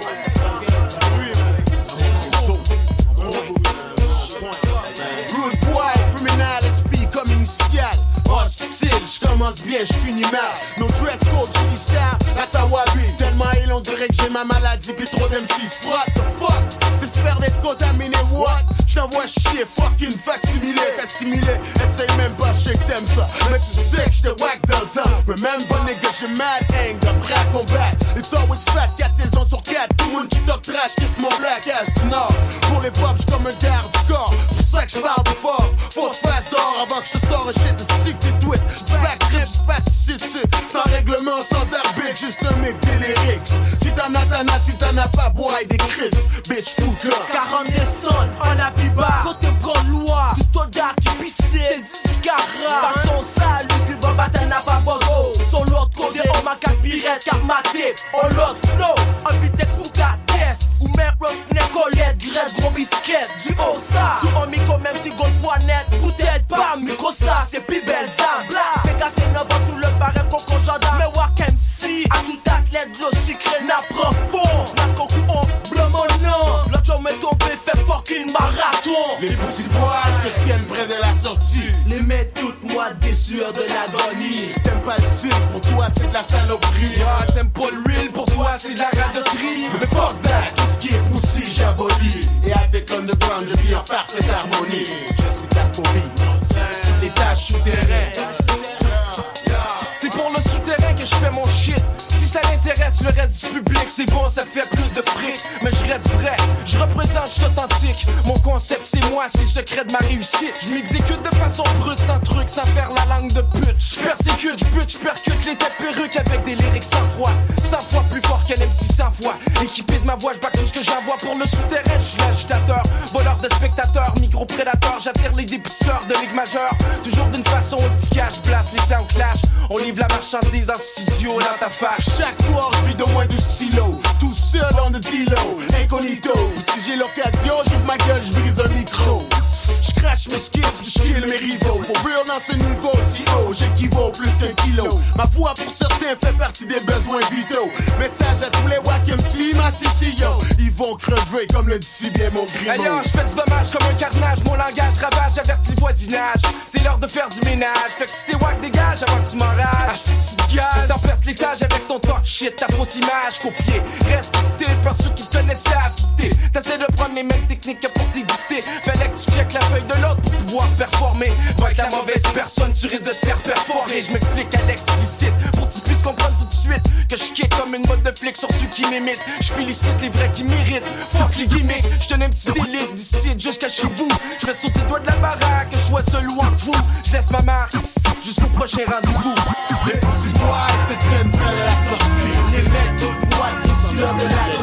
Rude boy, criminal esprit comme initial. Hostile, j'commence bien, j'finis mal. No dress code, j'dis star, that's how I. Tellement il on dirait que j'ai ma maladie, pis trop d'M6 What the fuck? T'espères d'être contaminé, what? J't'envoie chier, fucking facsimilé, assimilé. Essaye même pas, je sais que t'aimes ça. Mais tu sais que j'te whack dans le temps. Remember, nigga, j'ai mad anger, prêt à combattre. It's always fat, 4 saisons sur 4. Tout le monde qui talk trash, kiss mon black ass du nord. Pour les pop, j'suis comme un garde du corps. C'est pour ça que j'parle de fort. Faut se face d'or avant que j'te sors un shit de stick des tweets. Du back trip, j'passe ici. Sans règlement, sans arbitre, juste un mec délirix. Si t'en as, t'en as, si t'en as pas, bois des crises. Bitch, fou corps. 40 descentes, on a biba Côté bras loin, du soldat qui pissait C'est du cigarat Façon sale, le cube en bataille n'a pas bogo Sur l'autre côté, on m'a qu'à pirate, qu'à maté On l'autre flow, un beat pour caisse Ou même roughneck, colette, grette, gros biscuit Du haut ça, tu en micro même si gold poignette Peut-être pas, micro ça, c'est plus belle ça. Bla, fait casser neuf tout le barème coco jardin Mais walk MC, à tout athlète, le secret n'a profond. Ma cocu, on bleu mon nom. L'autre jour m'est tombé, fucking marathon Les petits bois se tiennent près de la sortie. Les mettent toutes moi des sueurs de l'agonie T'aimes pas le style, pour toi c'est de la saloperie. T'aimes pas le real, pour toi c'est de la radoterie Mais fuck that, tout ce qui est poussi, j'abolis. Et avec l'underground, je vis en parfaite harmonie. Je suis ta phobie. Les tâches souterraines C'est pour le souterrain que je fais mon shit Si ça le reste du public C'est bon ça fait plus de fric. Mais je reste vrai, je représente, je suis authentique. Mon concept c'est moi, c'est le secret de ma réussite. Je m'exécute de façon brute, sans truc, sans faire la langue de pute. Je persécute, je bute, je percute les têtes perruques Avec des lyrics sans froid 100 fois plus fort qu'un MC 100 fois. Équipé de ma voix, je bats tout ce que j'envoie pour le souterrain. Je suis l'agitateur, voleur de spectateurs Micro-prédateur, j'attire les dépisteurs de ligue majeure. Toujours d'une façon efficace, je place les sound clash. On livre la marchandise en studio dans ta face. Chaque soir, je vis de moins du stylo. Tout seul dans le dealo, incognito. Si j'ai l'occasion, j'ouvre ma gueule, je brise un micro. Je crache mes skills, je kill mes rivaux. Pour real dans ce niveau si haut, j'équivaut plus qu'un kilo. Ma voix pour certains fait partie des besoins vitaux. Message à tous les wack MC, ma CCO. Ils vont crever comme le dit si bien mon grimaud. Ailleurs, je fais du dommage comme un carnage. Mon langage ravage, averti voisinage. C'est l'heure de faire du ménage. Fait que si t'es wack, dégage avant que tu m'enrages. Asti de gaz. T'en l'étage avec ton talk shit, ta fausse image copiée. Quitté par ceux qui te laissaient affûter. T'essaies de prendre les mêmes techniques que pour tes dictées. Fallait que tu la feuille de l'autre pour pouvoir performer. Pas avec la mauvaise personne, tu risques de te faire perforer. Je m'explique à l'explicite pour que tu puisses comprendre tout de suite que je kick comme une mode de flic sur ceux qui m'imitent. Je félicite les vrais qui méritent. Fuck les gimmicks, je tenais un petit délite d'ici jusqu'à chez vous. Je fais sauter doigt de la baraque, je sois seul ou crew. Je laisse ma marque jusqu'au prochain rendez-vous. Les petits près de la sortie. Les mecs toutes moites, les sueurs de l'agonie.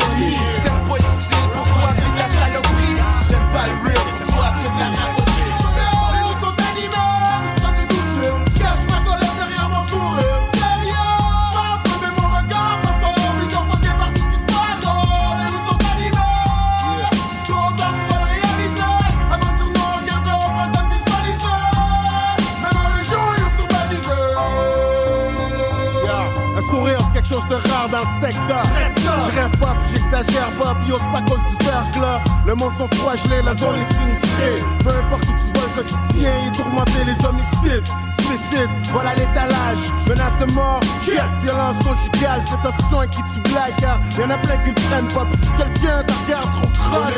Dans le secteur. Je rêve pas, puis j'exagère pas, puis c'est pas cause du verglas. Le monde sont froid gelé, la zone est sinistrée. Peu importe où tu vas, le quotidien est tourmenté, les homicides, suicides, voilà l'étalage. Menace de mort, quête, violence conjugale, fais attention à qui tu blagues, car y'en a plein qui le prennent pas. Puis si quelqu'un te regarde trop croche,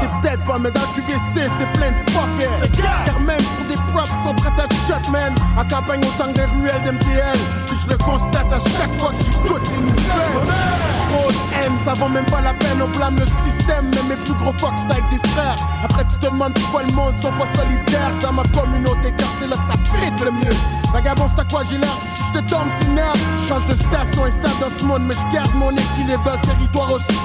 c'est peut-être pas, mais dans le QBC, c'est plein de fuckers. Car même pour des props, ils sont prêts à te shot, man. En campagne autant des ruelles d'MTL, puis je le constate à chaque fois que j'écoute les nouvelles. Haine, ça vaut même pas la peine, on blâme le système, mais mes plus gros c'est avec des frères. Après tu te demandes pourquoi le monde sont pas solidaires dans ma communauté, car c'est là que ça fit le mieux. Vagabond, c'est à quoi j'ai l'air? Si je te tombe, merde. Change de station, instable dans ce monde, mais je garde mon équilibre dans le territoire hostile.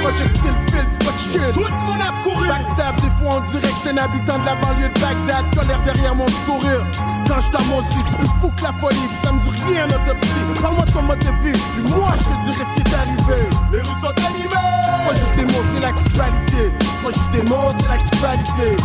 Les projectiles filent, c'est pas chill. Tout le monde a couru. Backstab, des fois on dirait que j'étais un habitant de la banlieue de Bagdad. Colère derrière mon sourire. Quand je t'en c'est plus fou que la folie. Puis ça me dit rien d'autopsie. Parle-moi de ton mode de vie. Puis moi, je te dirai ce qui est arrivé. Les rues sont animées. C'est pas juste des mots, c'est l'actualité. C'est pas juste des mots, c'est l'actualité.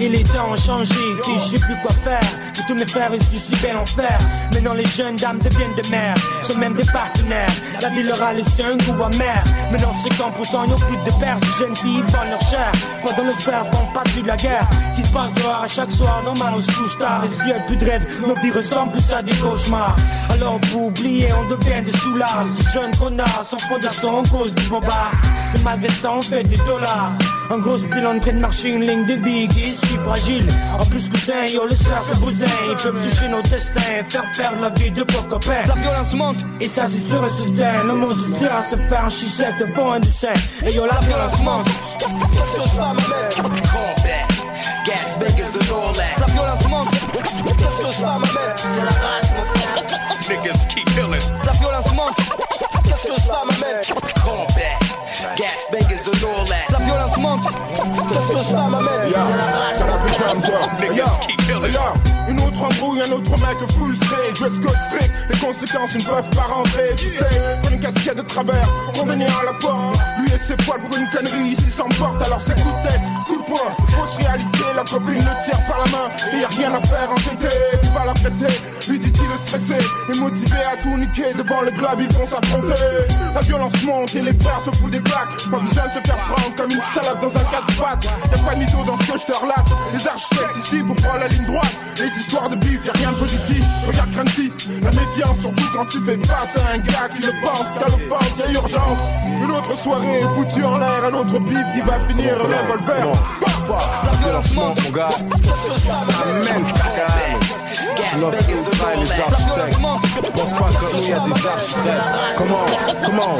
Et les temps ont changé, fille, je sais plus quoi faire. Que tous mes frères ici si bel enfer. Maintenant les jeunes dames deviennent des mères, sont même des partenaires. La vie leur a laissé un goût amer. Maintenant c'est qu'en poussant, ils ont plus de pères. Ces jeunes filles volent leur chair. Pendant le frère font partie de la guerre. Qui se passe dehors à chaque soir, normal on se couche tard. Et s'il y a plus de nos vies ressemblent plus à des cauchemars. Alors pour oublier, on devient des soulards. Ces jeunes connards sont fondation en cause du bombard. Et malgré ça, on fait des dollars. Un gros bilan en train de marcher une ligne de vie qui est si fragile. En plus, cousin, yo, les stars se bousin. Ils peuvent toucher nos destins, faire perdre la vie de beaux copains. La violence monte, et ça, c'est sûr et certain. Le monde se tire à se faire un chichette devant un dessin. Et yo, la violence monte. Qu'est-ce que ça m'amène? Gas bangers and all that. La violence monte. Qu'est-ce que ça m'amène? C'est la rage, mon frère. Niggas keep killing. La violence monte. Qu'est-ce que ça m'amène? M'amène? Keep killing. Une autre embrouille, un autre mec frustré. Dress code strict, les conséquences ne peuvent pas rentrer. Tu sais, une casquette de travers, condamné à la porte. Lui et ses poils pour une connerie, ici s'emporte. Alors c'est coup de tête, coup de poing. Fausse réalité, la copine le tire par la main. Et y a rien à faire, entêté. Tu vas la prêter, lui dit-il stressé. Et motivé à tout niquer devant le club, ils vont s'affronter. La violence monte et les frères se foutent des claques. Pas besoin de se faire prendre comme une salade dans un quatre pattes. Y'a pas de mytho dans ce que je te relate. Les architectes ici pour prendre la ligne droite. Les histoires de bif, y'a rien de positif. Regarde craintif, la méfiance surtout quand tu fais face à un gars qui le pense. T'as l'offense, y'a urgence. Une autre soirée foutue en l'air, un autre bif qui va finir revolver. La violence monte, mon gars. Ça mène caca. Love travaille les architectes. Pense pas comme nous, y a des architectes. Comment, comment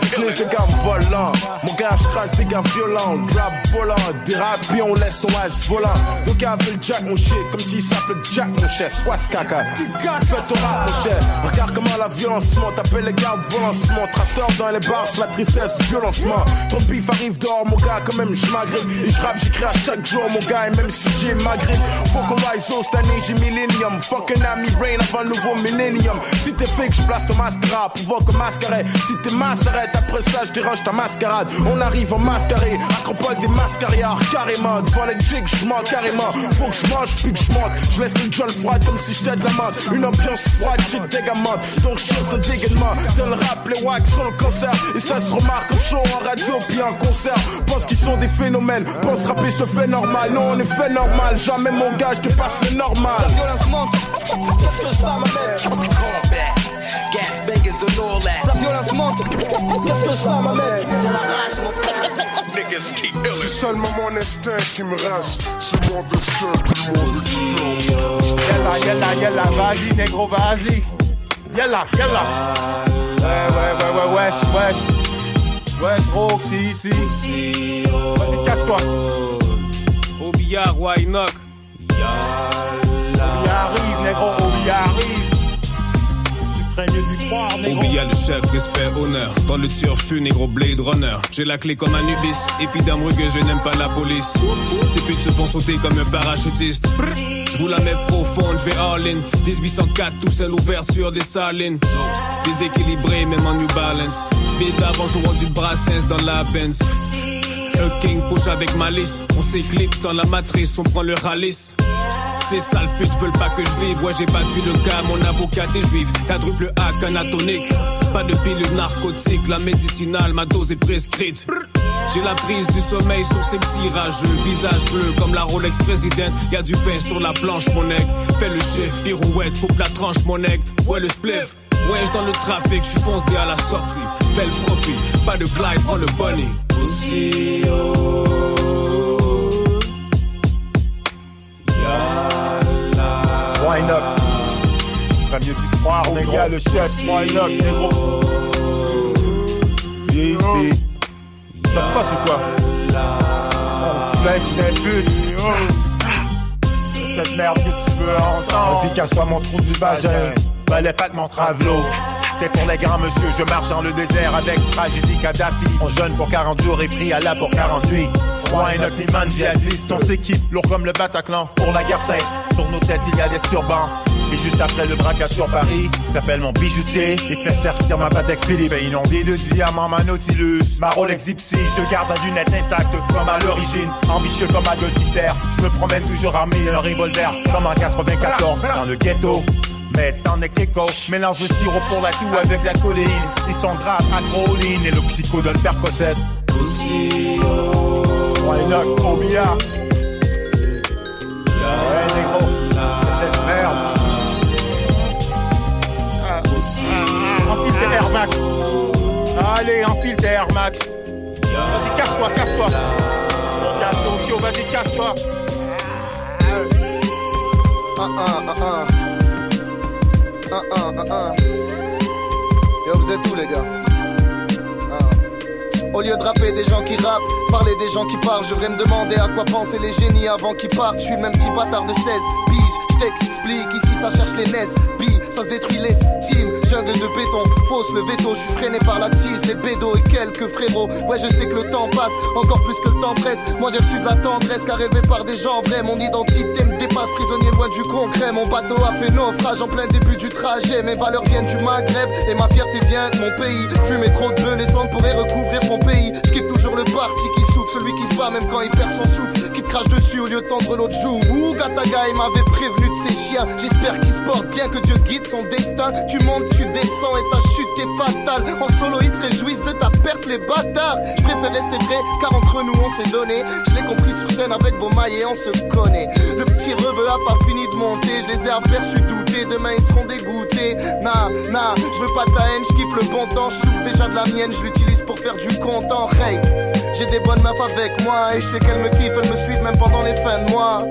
Business des gars volants. Mon gars, je trace des gars violents. Grab volant, dérape, on laisse ton ass volant. Donc gars veut le jack, mon shit, comme s'il s'appelait Jack, mon. C'est quoi ce caca? Fais ton rap, mon cher. Regarde comment la violence monte. Appelle les gardes volants, monte. Trasteur dans les bars, la tristesse, violencement. Ton bif arrive dehors, mon gars, quand même, je m'agrippe. Et je rappe, j'écris à chaque jour, mon gars, et même si j'ai ma grippe. Faut qu'on rise cette année, j'ai millennium. Fucking ami rain avant le nouveau millennium. Si t'es fake, je place ton mascara pour voir que mascaret. Si t'es mascarette, après ça, je dérange ta mascarade. On arrive en mascaré, acropole des mascariards, carrément. Devant les jigs, je mens carrément. Faut que je mange, puis que je monte. Je laisse le jolle froide comme si j'étais de la menthe. Une ambiance froide, j'ai dégamante. Donc je un dégainement. Dans le rap, les wax sont le concert. Et ça se remarque en show, en radio, puis en concert. Pense qu'ils sont des phénomènes. Pense rapper, je te fais normal. Non, on est fait normal. Jamais mon gars, je te passe le normal. Qu'est-ce que ça m'amène? Combat. Gas bangers and all that. La violence monte. Qu'est-ce que ça m'amène? C'est la rage, mon frère. Niggas keep killing. C'est seulement mon instinct qui me reste. C'est mon destin, puis mon destin. Yalla, yalla, yalla, vas-y, négro, vas-y. Yalla, yalla. Ouais, ouais, ouais, ouais, wesh, wesh. Wesh, gros, c'est ici. Vas-y, casse-toi. Au billard, why knock? On y arrive, négro, on y arrive. Oublia le chef, respect, honneur. Dans le turfu, négro Blade Runner. J'ai la clé comme Anubis. Épidame rugueux, je n'aime pas la police. Ces putes se font sauter comme un parachutiste. Je vous la mets profonde, je vais all in. 1804, tout seul, ouverture des salines. Déséquilibré, même en New Balance. Bide avant, jouant du brassens dans la Benz. Un king push avec malice. On s'éclipse dans la matrice, on prend le ralice. Ces sales putes veulent pas que je vive. Ouais, j'ai battu le cas, mon avocat est juif. Quadruple A, canatonique. Pas de pilule narcotique, la médicinale, ma dose est prescrite. J'ai la prise du sommeil sur ces petits rageux. Visage bleu comme la Rolex présidente. Y a du pain sur la planche, mon nègre. Fais le chef, pirouette, coupe la tranche, mon nègre. Ouais, le spliff. Ouais, dans le trafic, je foncé à la sortie. Fais le profit, pas de Clyde, prends le bunny. Aussi. Wine up. Ferais mieux d'y croire, négro. Y'a le chef, wine up, négro. Easy. Ça se passe ou quoi? On flex, c'est but. Cette merde que tu veux entendre. Vas-y, casse-toi mon trou du vagin. Balais pas de mon travelo. C'est pour les grands monsieur, je marche dans le désert avec tragédie Kadhafi. On jeûne pour 40 jours et prie Allah pour 48. Roi et notre liman djihadiste, on s'équipe, lourd comme le Bataclan. Pour la guerre sainte, sur nos têtes il y a des turbans. Et juste après le braquage sur Paris, t'appelles mon bijoutier et fais sortir ma Patek Philippe. Et inondé de diamants, ma Nautilus, ma Rolex Ipsy. Je garde la lunette intacte comme à l'origine. Ambitieux comme Adolf Hitler, je me promène toujours armé un revolver comme en 94 dans le ghetto. Mais t'en es qu'écho, mélange le sirop pour la toux avec la coléine. Ils sont graves, acroline et l'oxycodone percocet. Why not, Obia? Ouais, négro, c'est cette merde. Enfile tes Max. Allez, enfile tes Air Max. Vas-y, casse-toi, casse-toi. Casse aussi, vas-y, casse-toi. Un, un, un, un. Un, un, un, un. Yo, vous êtes où, les gars? Au lieu de rapper des gens qui rappent, parler des gens qui parlent, je devrais me demander à quoi pensaient les génies avant qu'ils partent. Je suis même petit bâtard de 16 piges, je t'explique, ici ça cherche les NES, billes, ça se détruit les teams, jungle de béton, fausse le veto, je suis freiné par la tease, les bédos et quelques frérots. Ouais, je sais que le temps passe, encore plus que le temps presse. Moi j'ai reçu de la tendresse, car élevé par des gens vrais. Mon identité me dépasse, prisonnier loin du concret. Mon bateau a fait naufrage en plein début du trajet. Mes valeurs viennent du Maghreb et ma fierté vient de mon pays. Fumer trop de bœufs, les recouvrir mon pays. Je kiffe toujours le parti qui souffle, celui qui se bat même quand il perd son souffle, qui te crache dessus au lieu de tendre l'autre joue. Ouh, Gataga, il m'avait prévenu de ces chiens. J'espère qu'il se porte bien, que Dieu guide son destin. Tu montes, tu descends et ta chute est fatale. En solo, ils se réjouissent de ta perte, les bâtards. Je préfère rester vrai, car entre nous, on s'est donné. Je l'ai compris sur scène avec Beaumaille et on se connaît. Le petit rebeu a pas fini de monter. Je les ai aperçus douter. Demain, ils seront dégoûtés. Nah, nah, je veux pas ta haine, je kiffe le bon temps. Je souffre déjà de la mienne, je l'utilise pour faire du content. Hey, j'ai des bonnes meufs avec moi et je sais qu'elles me kiffent, elles me suivent même pendant les fins de mois.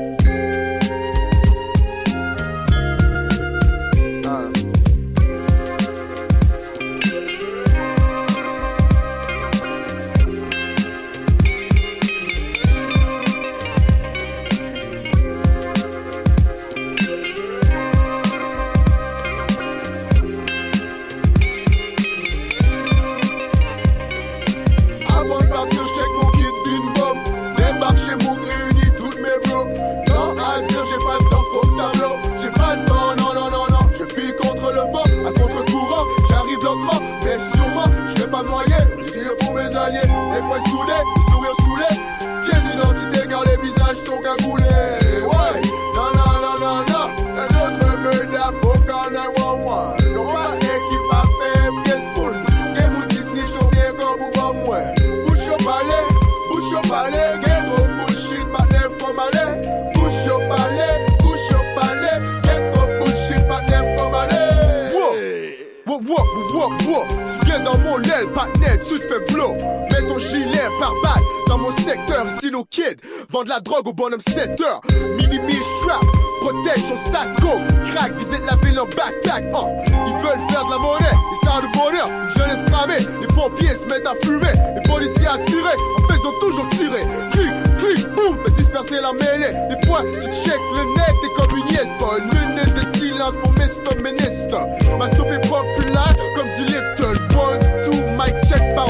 Kids vendent la drogue au bonhomme 7 heures. Minimise trap, protège son stack go. Crack, visite la ville en backpack. Oh, ils veulent faire de la monnaie, ils savent de bonheur. Une jeunesse cramée, les pompiers se mettent à fumer. Les policiers à tirer, en ont toujours tiré. Clic, clic, boum, fait disperser la mêlée. Des fois, tu check le net, t'es comme une yes, une minute de silence pour Mr. Minister. Ma soupe est populaire comme du Lipton. One, two, mic check par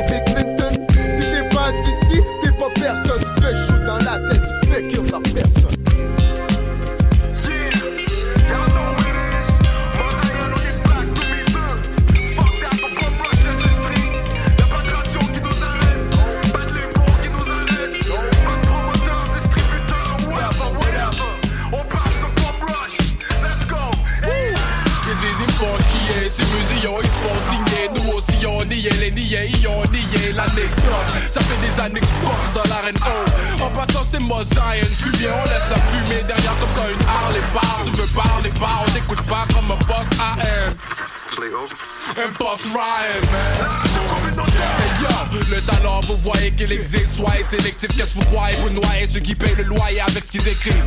que pequena peça niait, les niais, ils ont nié l'anecdote. Ça fait des années que je dans l'arène. Haut En passant c'est bien, on laisse la fumée derrière comme quand une Harley part. Tu veux parler pas, on n'écoute pas comme un boss AM un boss Ryan, man. Hey yo, le talent, vous voyez qu'il existe. Soyez sélectif, qu'est-ce que vous croyez? Vous noyez ceux qui payent le loyer avec ce qu'ils écrivent.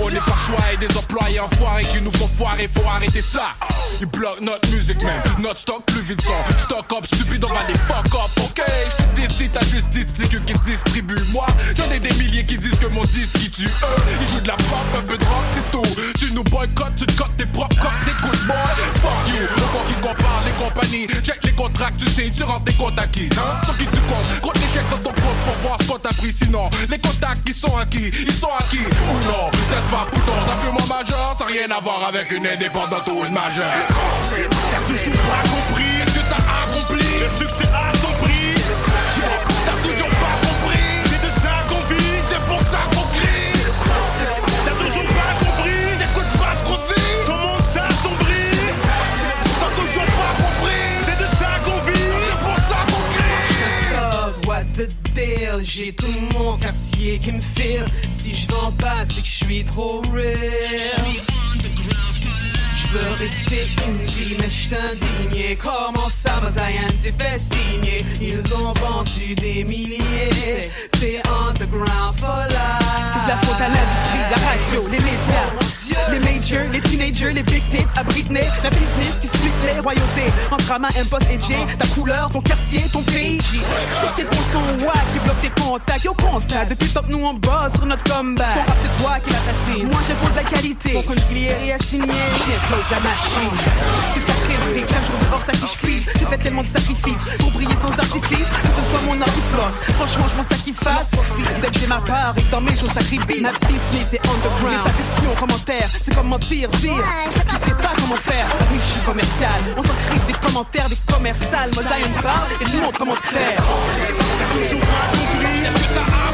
On n'est pas choix et des employés enfoirés qui nous font foirer. Faut arrêter ça. Ils bloquent notre musique, même. Notre stock plus vite son. Stock up, stupide, on va les fuck up, ok Je te décide, t'as juste disque qui distribue. Moi, j'en ai des milliers qui disent que mon disque qui tue eux. Ils jouent de la pop, un peu de rock, c'est tout. Tu nous boycottes, tu te cotes tes propres cotes, des good boy. Fuck you. Encore qui compare les compagnies. Check les contrats, tu sais, tu rentres des comptes à qui, hein Sur qui tu comptes Contre les check dans ton compte pour voir ce qu'on t'a pris. Sinon, les contacts qui sont acquis, ils sont acquis ou non. N'est-ce pas, bouton, mon majeur, ça rien à voir avec une indépendante ou une majeure. T'as toujours pas compris ce que t'as accompli. Le succès J'ai tout mon quartier qui me file. Si je vends pas, c'est que je suis trop real. Je veux rester indie, mais je indigné. Comment ça, Mazayan s'est fait signer? Ils ont vendu des milliers. T'es underground for life. C'est de la faute à l'industrie, la radio, les médias, les majors, les teenagers, les big tits à Britney, la business qui split les royautés. Entre Ama, Impost et J, ta couleur, ton quartier, ton pays. Tu sais que c'est ton son wack qui bloque tes contacts. Yo, constat, depuis le que nous on bosse sur notre comeback. Ton rap, c'est toi qui l'assassine. Moi, j'impose la qualité. Pour qu'une filière est assignée. La machine. C'est sacré, c'est chaque jour dehors, ça qui je frise. J'ai fait tellement de sacrifices pour briller sans artifice. Que ce soit mon art qui flosse. Franchement, je m'en sacrifice. Dès que j'ai ma part et que dans mes jours sacrifice. Ma business, c'est underground. Et ta question, commentaire, c'est comme mentir, dire. Tu sais pas comment faire. Oui, je suis commercial. On s'en crise des commentaires, des commerciales. Moi, Zion parle et le monde commentaire. T'as toujours pas compris. Est-ce que t'as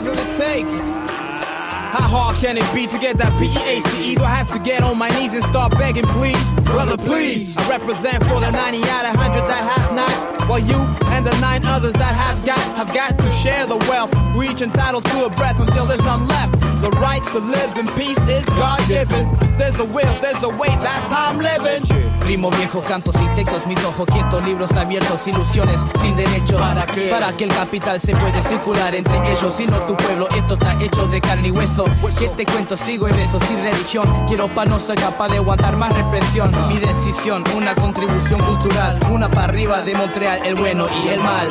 Whatever it takes. How hard can it be to get that P-E-A-C-E? Do I have to get on my knees and start begging, please? Brother, please. I represent for the 90 out of 100 that have not. While you and the nine others that have got, have got to share the wealth. We each entitled to a breath until there's none left. The right to live in peace is God given. There's a will, there's a way, that's how I'm living. Primo viejo, cantos y textos, mis ojos quietos, libros abiertos, ilusiones sin derechos. ¿Para qué? Para que el capital se puede circular entre ellos, sino tu pueblo. Esto está hecho de carne y hueso. ¿Qué te cuento? Sigo en eso, sin religión. Quiero pa' no ser capaz de aguantar más represión. Mi decisión, una contribución cultural. Una para arriba de Montreal, el bueno y el mal.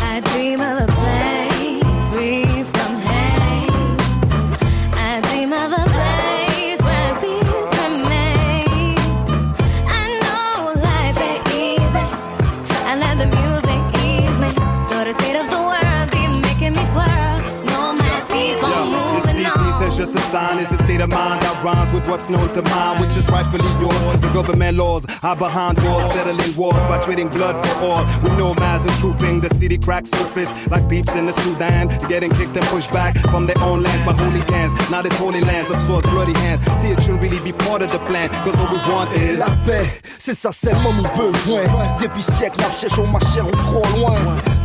I dream of a place free from hate. I dream of a place sign, is a state of mind that rhymes with what's known to mine, which is rightfully yours. The government laws are behind doors, settling wars by trading blood for all. With nomads and trooping, the city cracks surface like peeps in the Sudan, getting kicked and pushed back from their own lands by holy hands. Now this holy lands absorbs bloody hands. See, it should really be part of the plan, cause all we want is La paix, c'est ça seulement nous besoin. Depuis siècles, nous cherchons ma chère ou trop loin.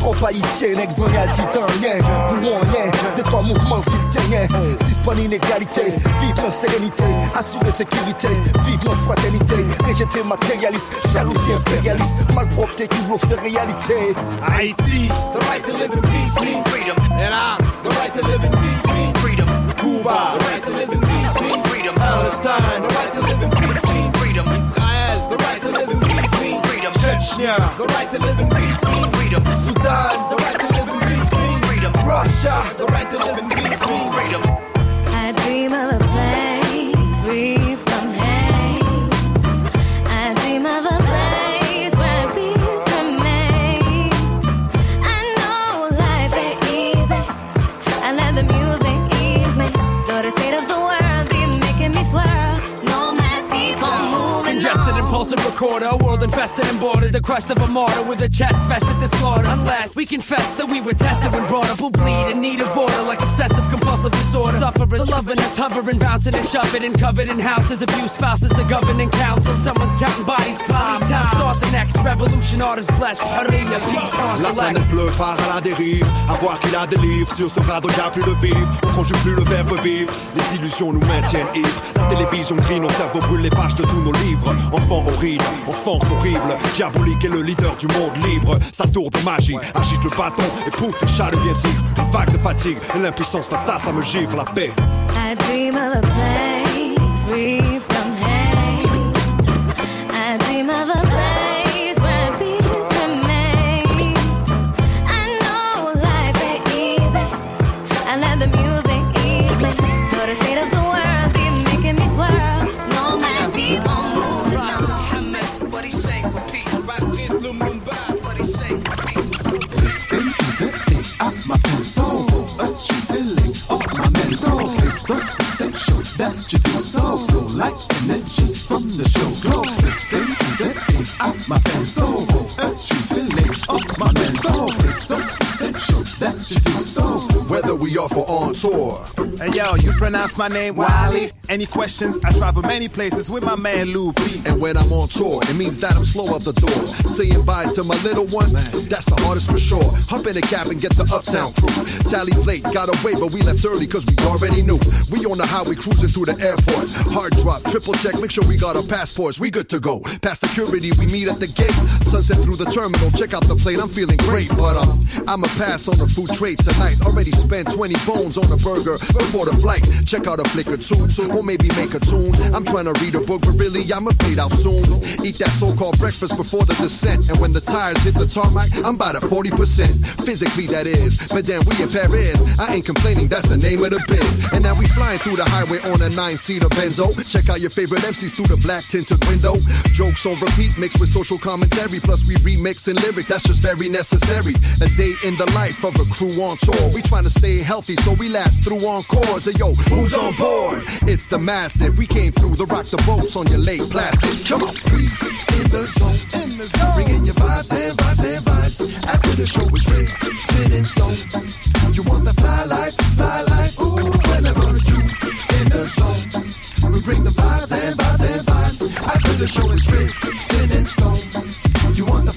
Tropa isye, nek vanyal titan Yen, gouan yen, de to mouvman filten Yen, sispan inegalite Vive nan serenite, asure sekirite Vive nan fraternite Rejete materialist, jalousi imperialist Malpropte ki vlo fe realite Haiti, the right to live in peace mean freedom. And I, the right to live in peace freedom. Cuba, the right to live in peace mean freedom. Palestine, the right to live in peace means freedom. Chechnya, The right to live in peace means freedom. Sudan, The right to live in peace means freedom. Russia, The right to live in peace means freedom. I dream of Ingested on. recorder, a world infested and bordered, the quest of a martyr with a chest vested to slaughter. Unless we confess that we were tested when brought up, we'll bleed in need of order like obsessive compulsive disorder. Sufferers, the loving us, hovering, bouncing and shoving and covered in houses, abuse spouses, the governing council. Someone's counting bodies, clouding time. Thought the next revolution artist blessed, Harriya, peace on La planète select. bleue part à la dérive, à voir qu'il a des livres sur ce radeau y a plus de vivre. On conjugue plus le verbe vivre, les illusions nous maintiennent ivres. La télévision grille nos cerveaux brûle les pages de tous nos livres. Enfant horrible, enfance horrible, diabolique est le leader du monde libre. Sa tour de magie agite le bâton et pouf, le chat devient tigre. Une vague de fatigue et l'impuissance face ça, ça me givre la paix. I dream of a place free from hate. I dream of a place pronounce my name Wiley? Any questions? I travel many places with my man Lou P. And when I'm on tour, it means that I'm slow out the door. Saying bye to my little one, that's the hardest for sure. Hop in a cab and get the uptown crew. Tally's late, got away, but we left early cause we already knew. We on the highway cruising through the airport. Hard drop, triple check, make sure we got our passports. We good to go. Past security, we meet at the gate. Sunset through the terminal, check out the plane. I'm feeling great, but um, I'ma pass on the food trade tonight. Already spent 20 bones on a burger before the flight. Check out a flick or two, or maybe make a tune. I'm trying to read a book, but really I'ma fade out soon. Eat that so-called breakfast before the descent, and when the tires hit the tarmac, I'm about at 40%. Physically, that is. But then we in Paris, I ain't complaining. That's the name of the biz. And now we flying through the highway on a nine-seater Benzo. Check out your favorite MCs through the black tinted window. Jokes on repeat, mixed with social commentary. Plus we remix and lyric. That's just very necessary. A day in the life of a crew on tour. We trying to stay healthy, so we last through encores. Hey yo, who's on board? It's the massive. We came through the rock the boats on your lake placid. Come on, in the zone. In the zone. Bringing your vibes and vibes and vibes. After the show is written in stone. You want the fly life, fly life. Ooh, whenever you in the zone. We bring the vibes and vibes and vibes. After the show is written in stone. You want the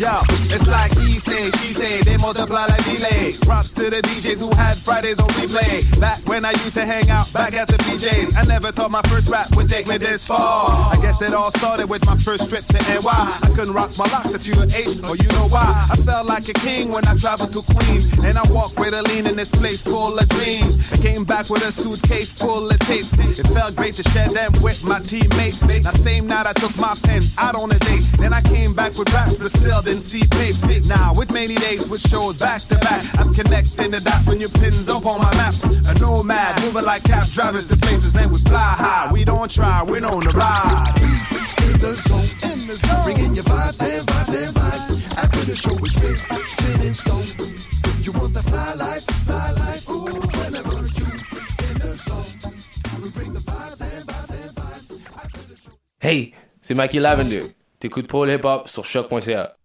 Yo, it's like he say, she say, they multiply like delay. Props to the DJs who had Fridays on replay. Back when I used to hang out back at the PJs, I never thought my first rap would take me this far. I guess it all started with my first trip to NY. I couldn't rock my locks if you were Asian, or you know why. I felt like a king when I traveled to Queens, and I walked with a lean in this place full of dreams. I came back with a suitcase full of tapes. It felt great to share them with my teammates. Now same night I took my pen out on a date. Then I came back with raps, but still didn't see papes. Now with many days with shows back to back, I'm connecting the dots when your pins up on my map. A nomad, moving like cab drivers to places, and we fly high. We don't try, we're on the ride. The zone, in the zone. Bringing your vibes and vibes and vibes. After the show is written in stone. You want the fly life, fly life. Ooh, whenever you in the zone. We bring the vibes and vibes and vibes. After the show. Hey, c'est Mikey Lavender. T'écoutes Paul Hip Hop sur choq.ca.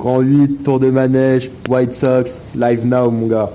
Grand 8, Tour de Manège, White Sox, live now, mon gars.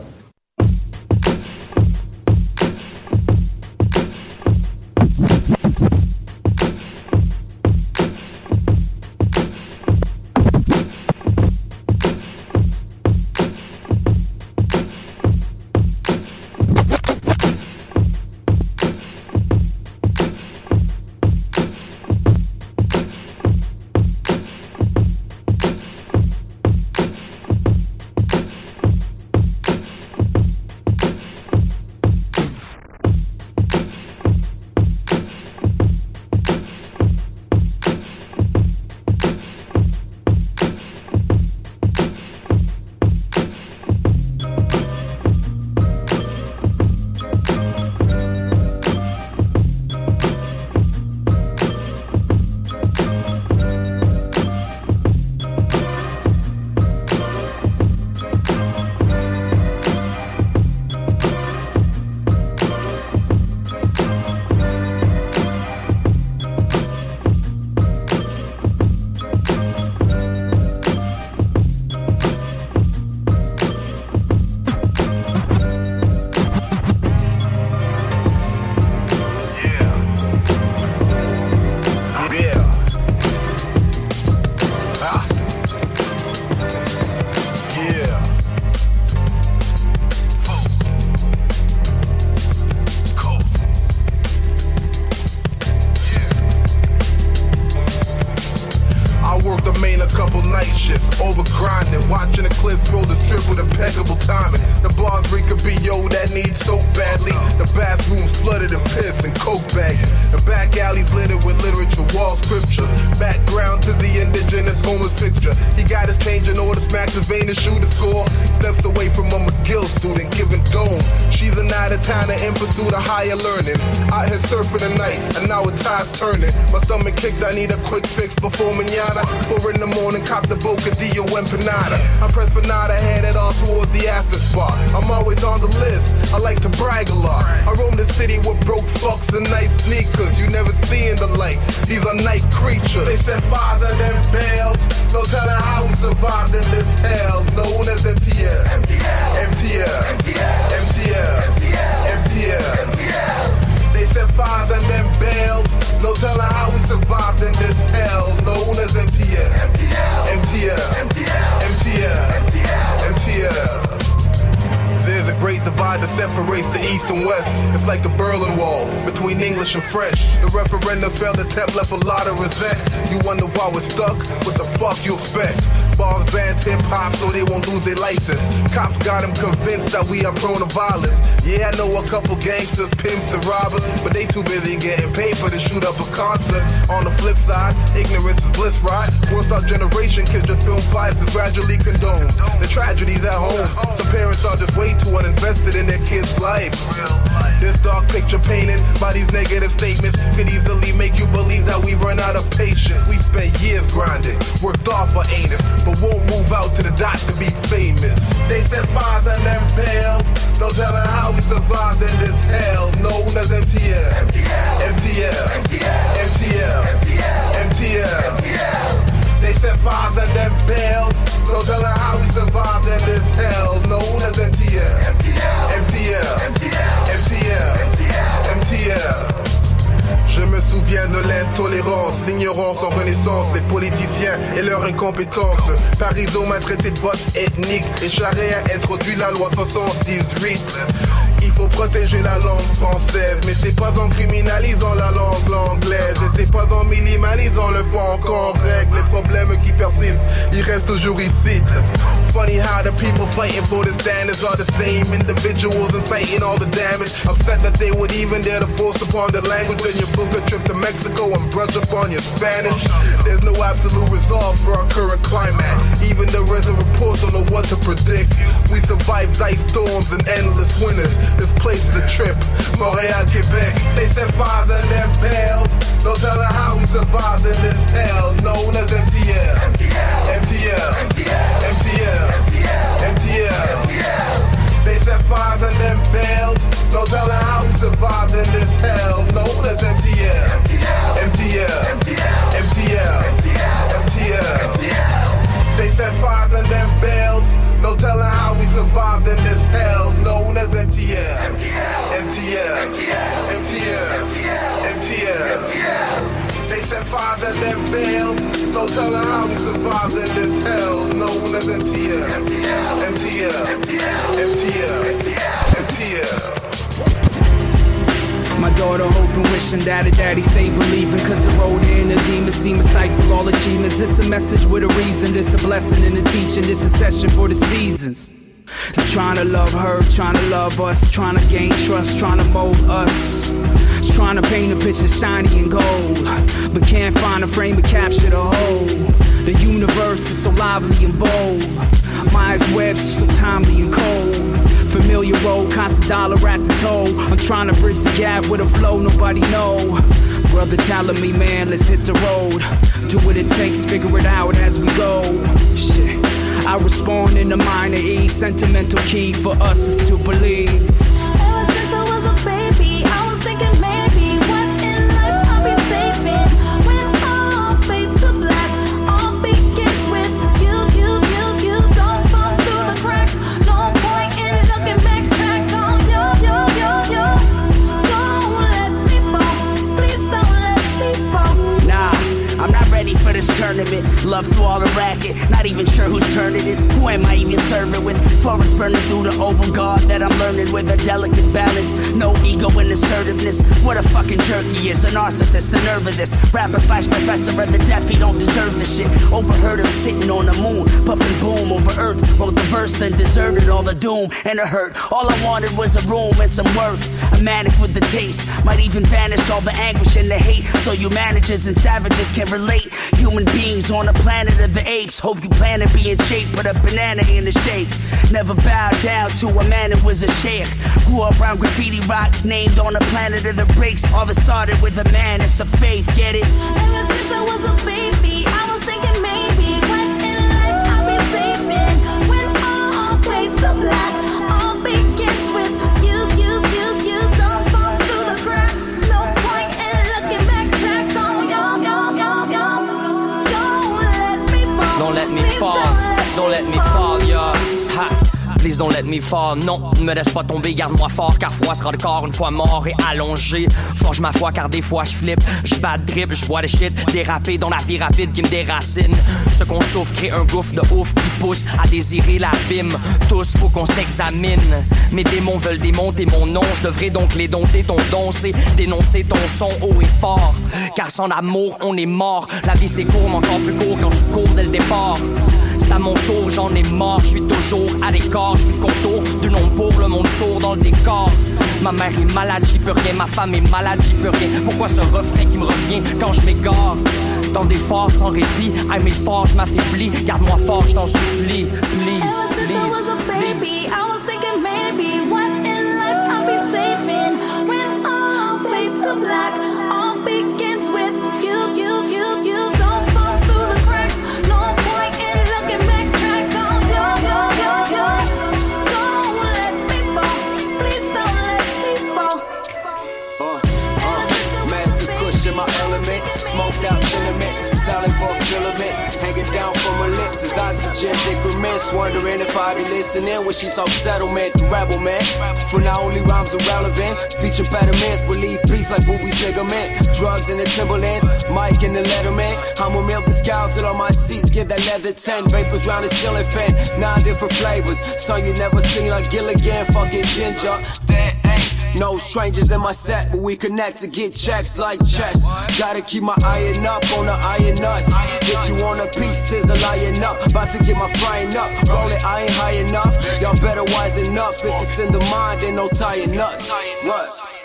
List, I like to brag a lot. I roam the city with broke fucks and nice sneakers. You never see in the light, these are night creatures. They set fires and then bailed. No telling how we survived in this hell, known as MTL. MTL. MTL. MTL. MTL. They set fires and then bailed. No telling how we survived in this hell, known as MTL. MTL. MTL. MTL. MTL. There's a great divide that separates the East and West. It's like the Berlin Wall between English and French. The referendum failed, tap left a lot of resent. You wonder why we're stuck? What the fuck you expect? Bars banned hip hop so they won't lose their license. Cops got them convinced that we are prone to violence. Yeah, I know a couple gangsters, pimps, and robbers, but they too busy getting paper to shoot up a concert. On the flip side, ignorance is bliss, right? Worst our generation, kids just film fights that's gradually condoned. The tragedies at home, some parents are just way too uninvested in their kids' life. This dark picture painted by these negative statements could easily make you believe that we've run out of patience. We spent years grinding, worked off for anus, but won't move out to the dot to be famous. They set fires and then bailed. No telling how we survived in this hell, known as MTL. MTL. MTL. MTL. MTL. They set fires and then bailed. No telling how we survived in this hell, known as MTL. MTL. MTL. MTL. MTL. MTL. Je me souviens de l'intolérance, l'ignorance en renaissance, les politiciens et leur incompétence. Parizeau m'a traité de vote ethnique et Charest a introduit la loi 78. Il faut protéger la langue française, mais c'est pas en criminalisant la langue anglaise et c'est pas en minimalisant le fond qu'on règle les problèmes qui persistent. Ils restent toujours ici. Funny how the people fighting for the standards are the same individuals inciting all the damage. Upset that they would even dare to force upon the language when you book a trip to Mexico and brush up on your Spanish. There's no absolute resolve for our current climate. Even the weather reports don't know what to predict. We survived ice storms and endless winters. This place is a trip. Montreal, Quebec. They set fires and then bailed. No telling how we survived in this hell known as MTL. MTL. MTL. MTL. MTL. They set fires and then bailed. No telling how we survived in this hell known as MTL. MTL. MTL. MTL. They set fires and then bailed. No telling how we survived in this hell known as MTL. MTL. MTL. MTL. They set fires and then bailed. No telling how we survived in this hell known as MTL. MTL. MTL. MTL. My daughter hoping, wishing that her daddy stay believing. Cause the road in the demons seem to stifle all achievements. This a message with a reason, this a blessing in the teaching, this a session for the seasons. It's trying to love her, trying to love us, trying to gain trust, trying to mold us. Trying to paint a picture shiny and gold, but can't find a frame to capture the whole. The universe is so lively and bold. Maya's webs so timely and cold. Familiar road, constant dollar at the toll. I'm trying to bridge the gap with a flow nobody know. Brother telling me, man, let's hit the road. Do what it takes, figure it out as we go. Shit. I respond in the minor E. Sentimental key for us is to believe. Narcissist, the nerve of this. Rapper slash professor of the deaf, he don't deserve this shit. Overheard him sitting on the moon, puffing boom over earth. Wrote the verse, then deserted all the doom and the hurt. All I wanted was a room and some worth. A manic with the taste. Might even vanish all the anguish and the hate. So you managers and savages can relate. Human beings on the planet of the apes. Hope you plan to be in shape, put a banana in the shape. Never bow down to a man who was a sheikh. Grew up around graffiti rock, named on the planet of the breaks. All that started with a man, it's a faith, get it? Ever since I was a baby, I was thinking maybe what in life I'll be saving. When all fades to black, all begins with you, you, you, you. Don't fall through the cracks. No point in looking back. Track on yo, yo, yo, yo. Don't let me fall. Don't let me fall, don't let me fall, yeah. Ha. Please don't let me fall, non, ne me laisse pas tomber, garde-moi fort, car foi sera le corps une fois mort et allongé. Forge ma foi, car des fois je flippe, je bats de drip, je vois le shit déraper dans la vie rapide qui me déracine. Ce qu'on souffre crée un gouffre de ouf qui pousse à désirer l'abîme. Tous, faut qu'on s'examine. Mes démons veulent démonter mon nom, je devrais donc les dompter. Ton don, c'est dénoncer ton son haut et fort. Car sans amour, on est mort. La vie c'est court, mais encore plus court quand tu cours dès le départ. À mon tour, j'en ai mort, je suis toujours à l'écart, je suis contour du nom pour le monde sourd dans le décor. Ma mère est malade, j'y peux rien, ma femme est malade, j'y peux rien. Pourquoi ce refrain qui me revient quand je m'égare? Dans des forts sans répit, à mes forts, je m'affaiblis. Garde-moi fort, je t'en supplie. Please, please, please. As oxygen decrements. Wondering if I be listening when she talk settlement, the rebel man. For now, only rhymes are relevant. Speech impediments, believe peace like boobies ligament. Drugs in the Timberlands, Mike in the Letterman. I'ma milk the scout till all my seats get that leather 10. Vapors round the ceiling fan, nine different flavors. Some you never seen like Gilligan, fucking ginger. Ain't no strangers in my set, but we connect to get checks like chess. Gotta keep my iron up on the iron nuts. If you want a piece, sizzle iron up. About to get my frying up. Roll it, I ain't high enough. Y'all better wisen up. If it's in the mind, ain't no tying nuts. What?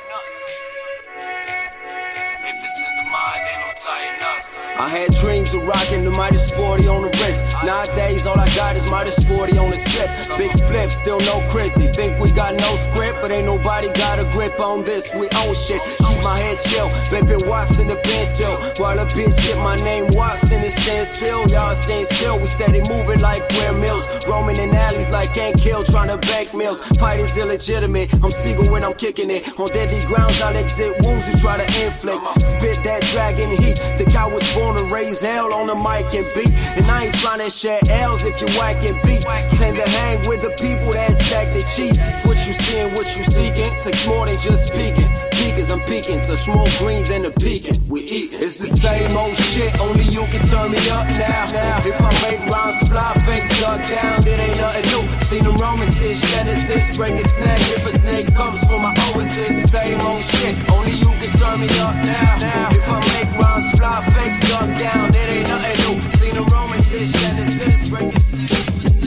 I had dreams of rocking the Midas 40 on the wrist. Nowadays, all I got is Midas 40 on the slip. Big split, still no Chris. Think we got no script, but ain't nobody got a grip on this. We own shit. Keep my head chill. Vaping wax in the pencil. While a bitch get my name waxed, then it stand still. Y'all stand still. We steady moving like Ware Mills. Roaming in alleys like ain't kill, trying to bank meals. Fighting's illegitimate. I'm Seagal when I'm kicking it. On deadly grounds, I'll exit wounds who try to inflict. Spit that dragon heat. Think I was born to raise hell on the mic and beat. And I ain't trying to share L's if you whack and beat. Tend to hang with the people that stack the cheese. What you seeing, what you seeking, takes more than just speaking. Peekers, I'm peeking, touch more green than the peeking. We eat. It's the same old shit, only you can turn me up now. now. If I make rhymes fly, fake stuck down, it ain't nothing new. Seen them Romans since Genesis, break a snake. If a snake comes from my oasis, same old shit, only you can turn me up now. now. If I make rhymes fly, fake stuck down, it ain't nothing new. Seen them Romans since Genesis, break a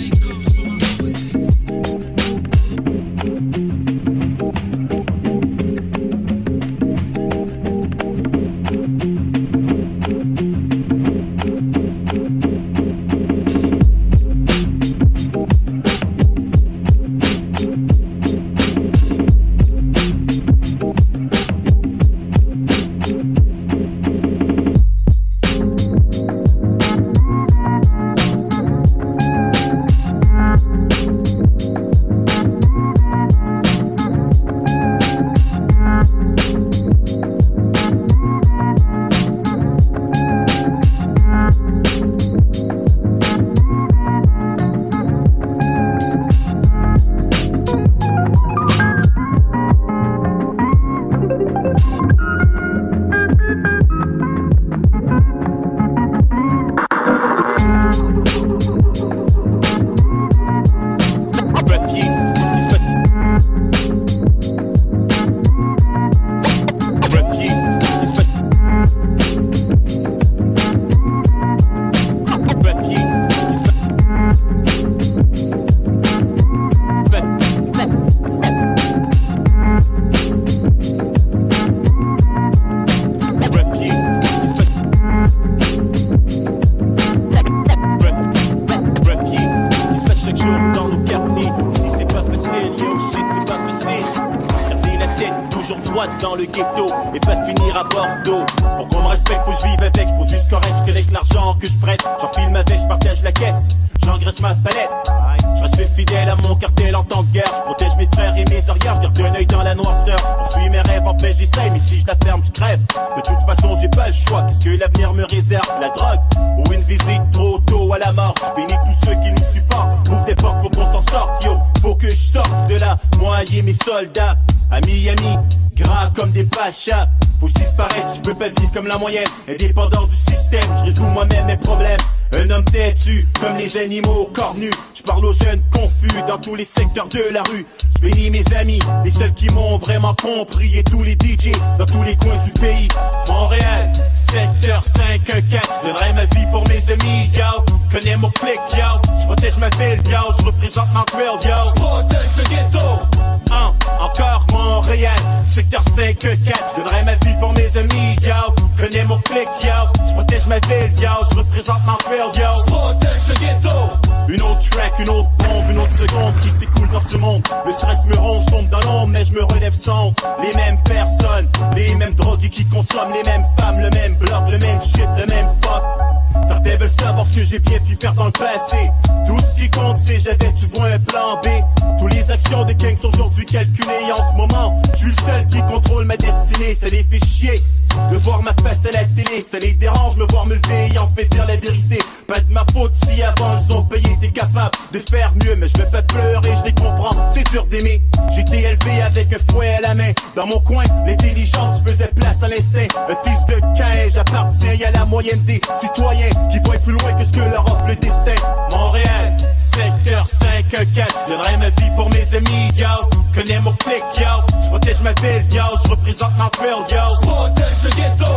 prier ce moment, je suis le seul qui contrôle ma destinée. Ça les fait chier de voir ma face à la télé. Ça les dérange me voir me lever et en fait dire la vérité. Pas de ma faute si avant ils ont payé. T'es capable de faire mieux, mais je vais pas pleurer, je les comprends. C'est dur d'aimer. J'étais élevé avec un fouet à la main. Dans mon coin, l'intelligence faisait place à l'instinct. Un fils de Cain, j'appartiens à la moyenne des citoyens qui voient plus loin que ce que leur offre le destin. Montréal, secteur 5, 4. Je donnerai ma vie pour mes amis, yo. Connais mon clic, yo. Je protège ma ville, yo. Je représente Montreal, yo. Je protège le ghetto.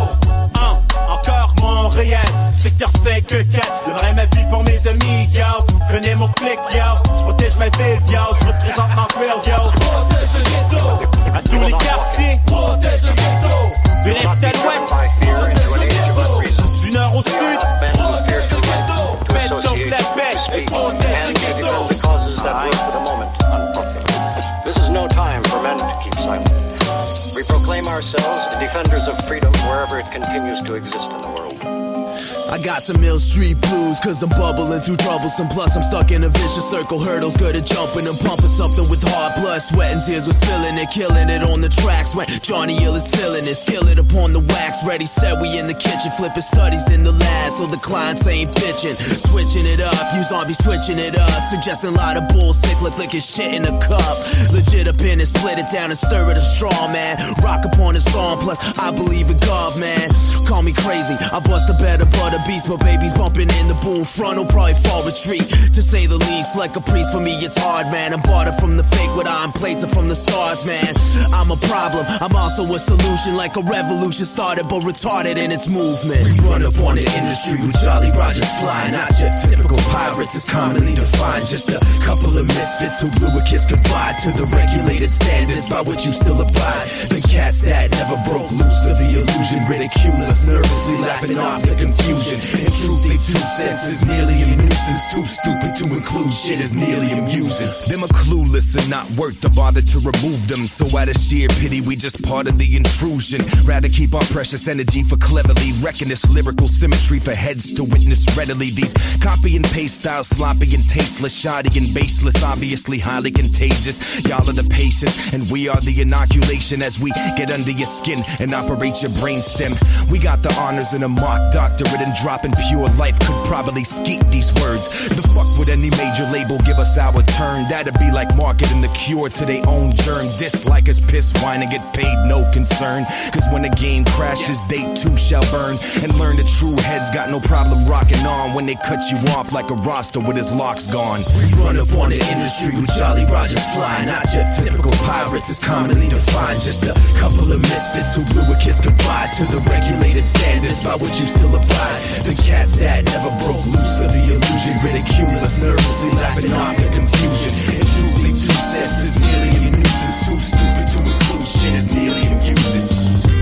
Hein, encore Montréal, secteur 5, 4. Je donnerai ma vie pour mes amis, yo. Connais mon clic, yo. Je protège ma ville, yo. Je représente Montreal, yo. Je protège le ghetto. À tous les quartiers, protège le ghetto. De l'est à l'ouest, protège le ghetto. Du nord au sud, protège le ghetto. Mets donc la paix et protège were for the moment unpopular. This is no time for men to keep silent. We proclaim ourselves the defenders of freedom wherever it continues to exist in the world. I got some Mill Street blues, cause I'm bubbling through troublesome. Plus, I'm stuck in a vicious circle, hurdles good at jumping and pumping something with hard blood, sweat, and tears. We're spilling it, killing it on the tracks when Johnny Hill is feeling it. Skill it upon the wax, ready, set. We in the kitchen, flipping studies in the lab, so the clients ain't bitching. Switching it up, you zombies switching it up, suggesting a lot of bullshit, like licking shit in a cup. Legit up in it, split it down and stir it up strong, man. Rock upon the song, plus I believe in God, man. Call me crazy, I bust a better butter beast, but baby's bumping in the boom frontal, probably fall retreat. To say the least, like a priest for me, it's hard, man. I'm bartered from the fake, what I'm plates from the stars, man. I'm a problem, I'm also a solution, like a revolution started but retarded in its movement. We run up on the industry with Jolly Rogers flying, not your typical pirates, is commonly defined. Just a couple of misfits who blew a kiss goodbye to the regulated standards by which you still abide. The cats that never broke loose of the illusion, ridicule us, nervously laughing off the confusion. In truth, they two senses merely a nuisance, too stupid to include shit is nearly amusing. Them are clueless and not worth the bother to remove them. So out of sheer pity, we just part of the intrusion. Rather keep our precious energy for cleverly wrecking this lyrical symmetry for heads to witness readily. These copy and paste styles, sloppy and tasteless, shoddy and baseless, obviously highly contagious. Y'all are the patients, and we are the inoculation as we get under your skin and operate your brainstem. We got the honors and a mock doctorate and dropping pure life could probably skeet these words. The fuck would any major label give us our turn? That'd be like marketing the cure to their own germ. Dislike us, piss, whine, and get paid, no concern. Cause when the game crashes, they too shall burn. And learn the true heads got no problem rocking on when they cut you off like a roster with his locks gone. We run up on the industry with Jolly Rogers flying. Not your typical pirates, is commonly defined. Just a couple of misfits who blew a kiss goodbye to the regulated standards by which you still abide. The cats that never broke loose of the illusion, ridicule us, nervously laughing off the confusion. And truly, two sets is merely a nuisance. Too stupid to include shit is nearly amusing.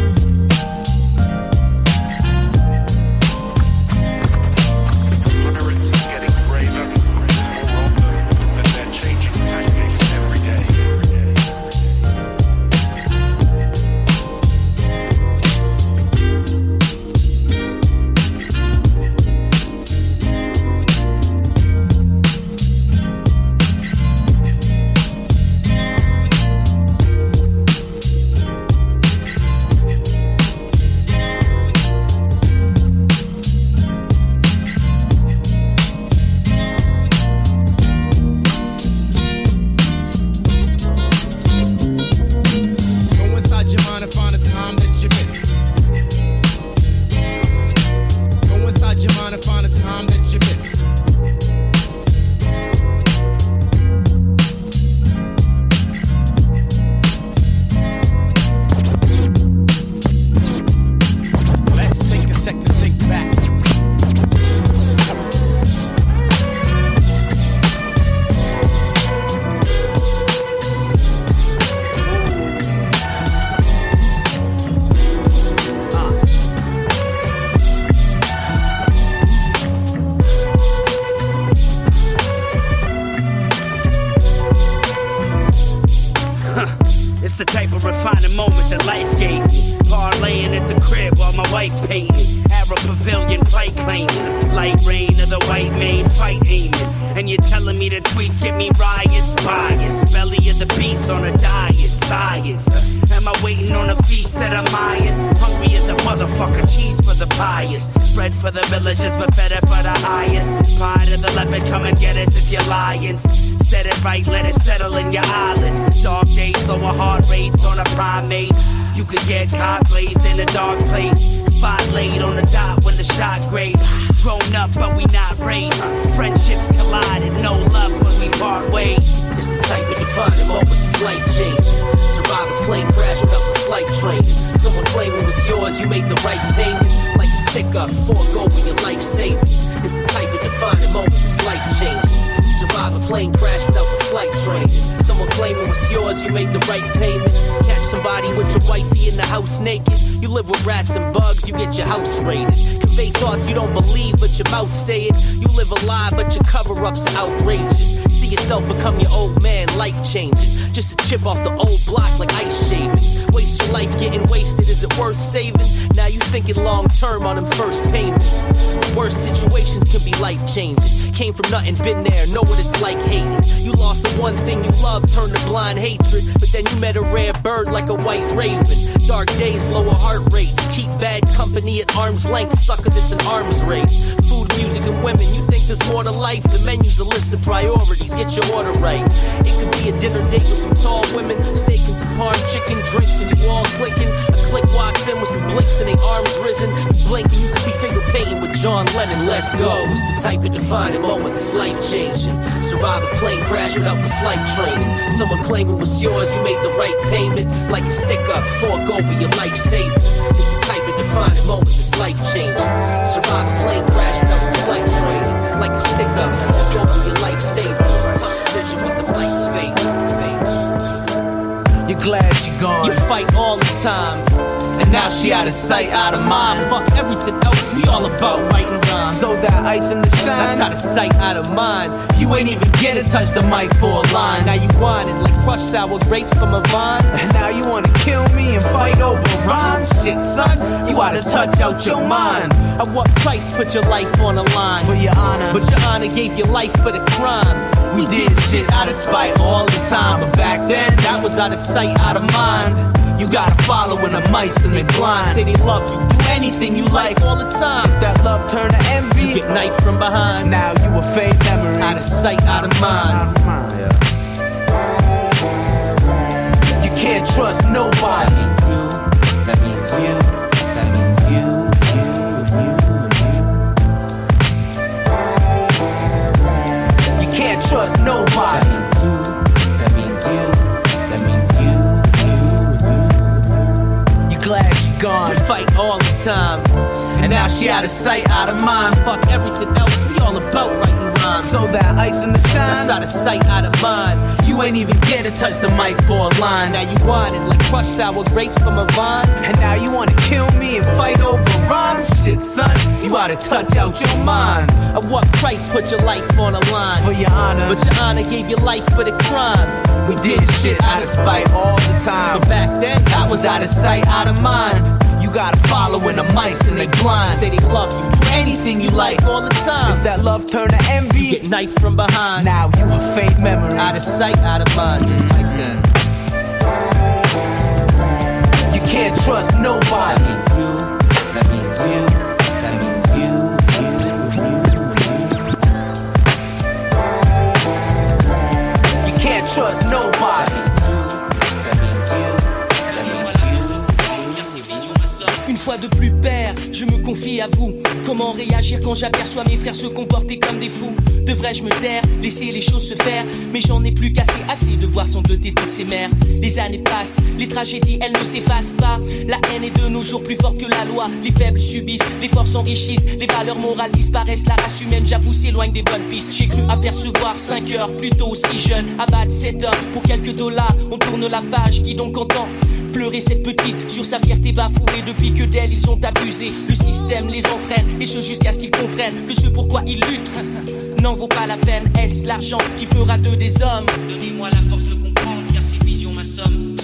Type of defining moment that's life changing. Survive a plane crash without the flight training. Someone claim it was yours, you made the right payment. Like a stick up, fork over your life savings. It's the type of defining moment that's life changing. Survive a plane crash without the flight training. Like a stick up, fork over your life savings. Tunnel vision with the lights fading. You're glad she gone. You fight all the time. And now she out of sight, out of mind. Fuck everything else, we all about. So that ice in the shine. That's out of sight, out of mind. You ain't even get to touch the mic for a line. Now you whining like crushed sour grapes from a vine. And now you wanna kill me and fight over rhymes? Shit, son, you out of touch out your mind. At what price put your life on the line? For your honor. But your honor gave your life for the crime. We did shit out of spite all the time. But back then, That was out of sight, out of mind. You gotta follow the mice and they blind. They love you, do anything you like all the time. If that love turn to envy, You get knifed from behind. now you a fake memory. Out of sight, out of mind. You can't trust nobody. That means you. That means you. You and you and you. You can't trust nobody. Gone. Fight all the time. And now she out of sight, out of mind. Fuck everything else. We all about writing rhymes. So that ice in the That's shine. out of sight, out of mind. You ain't even get to touch the mic for a line. Now you whining like crushed sour grapes from a vine. And now you wanna kill me and fight over rhymes? Shit, son, you oughta touch out your mind. At what price put your life on the line? For your honor. But your honor gave your life for the crime. We did shit out of spite all the time. But back then, I was out of sight, out of mind. You gotta follow in the mice and they blind. Say they love you, do anything you like all the time. If that love turn to envy, You get knifed from behind. now you a fake memory. Out of sight, out of mind, just like that. You can't trust nobody. That means you. That trust nobody. Fois de plus père, je me confie à vous. Comment réagir quand j'aperçois mes frères se comporter comme des fous? Devrais-je me taire, laisser les choses se faire? Mais j'en ai plus qu'assez, assez de voir sangloter toutes ces mères. Les années passent, les tragédies elles ne s'effacent pas. La haine est de nos jours plus forte que la loi. Les faibles subissent, les forts s'enrichissent, les valeurs morales disparaissent. La race humaine, j'avoue, s'éloigne des bonnes pistes. J'ai cru apercevoir 5 heures, plutôt aussi jeune. Abattre 7 heures pour quelques dollars. On tourne la page, qui donc entend Pleurer cette petite sur sa fierté bafouée depuis que d'elle ils ont abusé. Le système les entraîne et ce jusqu'à ce qu'ils comprennent que ce pourquoi ils luttent n'en vaut pas la peine. Est-ce l'argent qui fera d'eux des hommes? Donnez-moi la force de comprendre car ces visions m'assomment.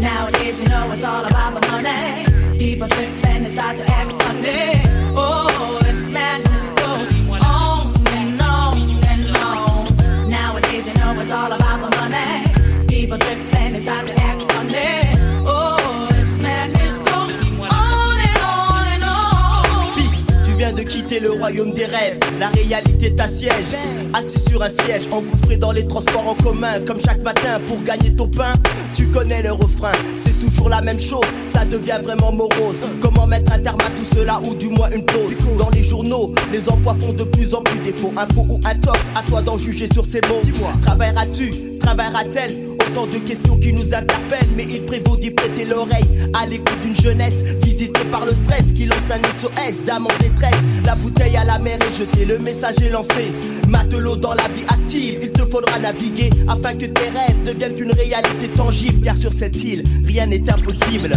Nowadays, you know it's all about the money. People trip and they start to act funny. Quitter le royaume des rêves. La réalité t'assiège. Assis sur un siège, engouffré dans les transports en commun. Comme chaque matin pour gagner ton pain. Tu connais le refrain, c'est toujours la même chose. Ça devient vraiment morose. Comment mettre un terme à tout cela ou du moins une pause? Dans les journaux, les emplois font de plus en plus défaut. Info ou intox, à toi d'en juger sur ces mots. Travailleras-tu? Travaillera-t-elle Autant de questions qui nous interpellent, mais il prévaut d'y prêter l'oreille à l'écoute d'une jeunesse visitée par le stress qui lance un SOS d'âme en détresse. La bouteille à la mer est jetée, le message est lancé. Matelot dans la vie active, il te faudra naviguer afin que tes rêves deviennent une réalité tangible. Car sur cette île, rien n'est impossible.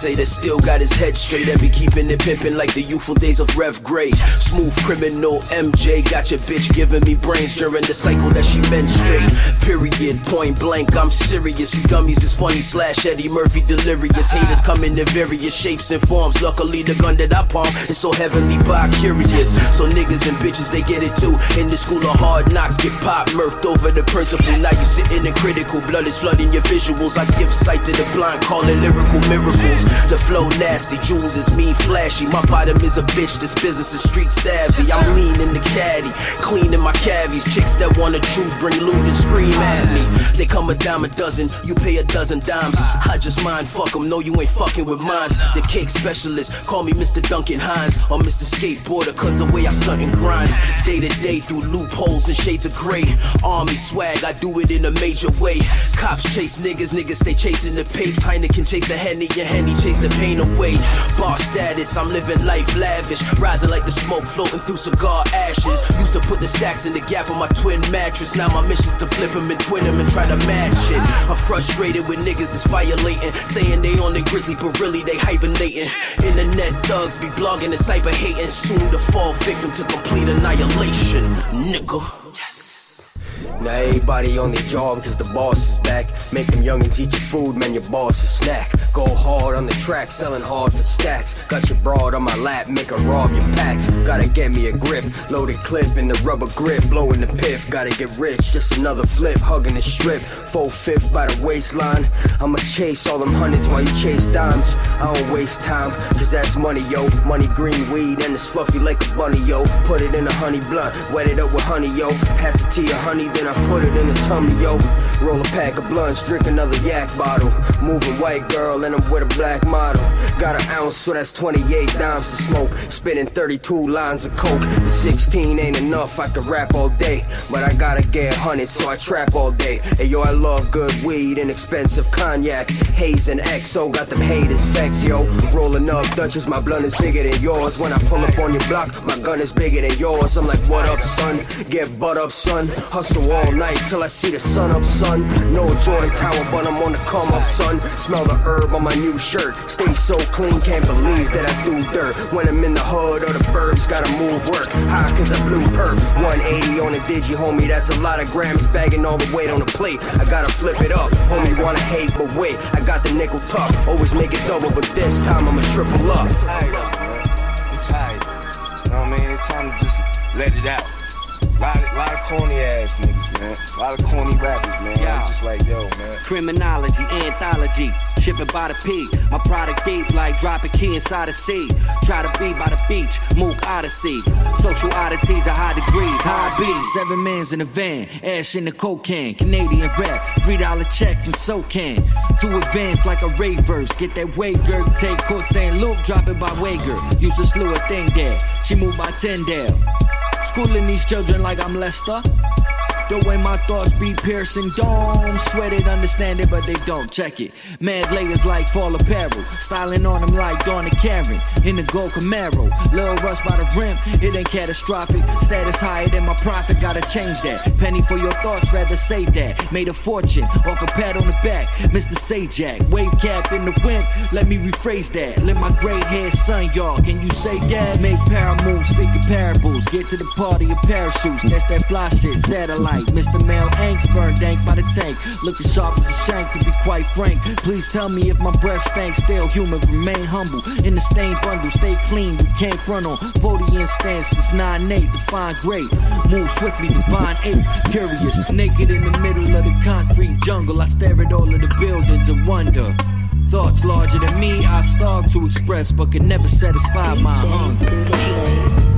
Sensei that still got his head straight and it pimping like the youthful days of Rev Gray. Smooth criminal MJ got your bitch giving me brains during the cycle that she menstruate. Period, point blank, I'm serious. You dummies is funny slash Eddie Murphy delirious. Haters come in various shapes and forms. Luckily, the gun that I palm is so heavenly by curious. So niggas and bitches they get it too. In the school of hard knocks, get popped, murked over the principle. Now you sitting in critical, blood is flooding your visuals. I give sight to the blind, call it lyrical miracles. The flow nasty, jewels is mean, flashy. My bottom is a bitch, this business is street savvy. I'm lean in the caddy, cleaning my cavies. Chicks that want the truth bring loot and scream at me. They come a dime a dozen, you pay a dozen dimes. I just mind fuck 'em, no, you ain't fucking with mines. The cake specialist, call me Mr. Duncan Hines or Mr. Skateboarder, cause the way I stunt and grind. Day to day through loopholes and shades of gray. Army swag, I do it in a major way. Cops chase niggas, niggas stay chasing the papes. Heineken chase the Henny, and Henny chase the pain away. Bar status, I'm living life lavish. Rising like the smoke floating through cigar ashes. Used to put the stacks in the gap of my twin mattress. Now my mission's to flip flip 'em and twin twin 'em and try to match it. I'm frustrated with niggas that's violating. Saying they on the grizzly, but really they hibernating. Internet thugs be blogging and cyber hating. Soon to fall victim to complete annihilation. Nigga. Now everybody on their job because the boss is back. Make them youngins eat your food, man, your boss a snack. Go hard on the track, selling hard for stacks. Got your broad on my lap, make her rob your packs. Gotta get me a grip, loaded clip in the rubber grip, blowing the piff. Gotta get rich, just another flip, hugging the strip. Full fifth by the waistline. I'ma chase all them hundreds while you chase dimes. I don't waste time, cause that's money, yo. Money green weed and it's fluffy like a bunny, yo. Put it in a honey blunt, wet it up with honey, yo. Pass it to your honey, then I put it in the tummy, yo. Roll a pack of blunts, drink another yak bottle. Moving white girl tall and I'm with a black model. Got an ounce, so that's 28 dimes to smoke. Spitting 32 lines of coke. The 16 ain't enough, I could rap all day. But I gotta get 100, so I trap all day. Hey yo, I love good weed and expensive cognac. Haze and XO got them haters vex, yo. Rolling up Dutchess, my blunt is bigger than yours. When I pull up on your block, my gun is bigger than yours. I'm like, what up, son? Get butt up, son. Hustle all night till I see the sun up, son. No Jordan Tower, but I'm on the come up, son. Smell the herb on my new shirt. Stay so clean, can't believe that I do dirt. When I'm in the hood or the burbs, gotta move work. High cause I blew perp. 180 on the digi, homie, that's a lot of grams. Bagging all the weight on the plate. I gotta flip it up. Homie wanna hate, but wait, I got the nickel tuck. Always make it double, but this time I'ma triple up. tired. I'm tired. You know what I mean? It's time to just let it out. Lot of, lot of corny ass niggas, man. A lot of corny rappers, man. I'm just like, yo, man. Criminology, anthology, shipping by the P. My product deep like drop a key inside a sea. Try to be by the beach, Mook Odyssey. Social oddities of high degrees, high beats. Seven mans in a van, ash in the can. Canadian rap, three dollar check from SOCAN. Too advanced like a Ravers. Get that Wager, take Court St. Luke, drop it by Wager. Used to slew a thing there. She moved by Tyndale. Schooling these children like I'm Lester. The way my thoughts be piercing dome. Sweat it, understand it, but they don't. Check it. Mad layers like fall apparel. Styling on them like Donna Karan. In the gold Camaro. Little rust by the rim. It ain't catastrophic. Status higher than my profit. Gotta change that. Penny for your thoughts, rather save that. Made a fortune off a pat on the back. Mr. Sajak. Wave cap in the wind. Let me rephrase that. Let my gray hair son, y'all. Can you say that? Make para moves, speaking parables. Get to the party of parachutes. That's that fly shit. Satellite. Mr. Mel Angst burned dank by the tank. Looking sharp as a shank, to be quite frank. Please tell me if my breath stinks. Still human, remain humble. In the stained bundle, stay clean. You can't front on. Podium stances, 9-8, define great. Move swiftly, divine ape. Curious, naked in the middle of the concrete jungle. I stare at all of the buildings and wonder. Thoughts larger than me, I starve to express, but can never satisfy my hunger.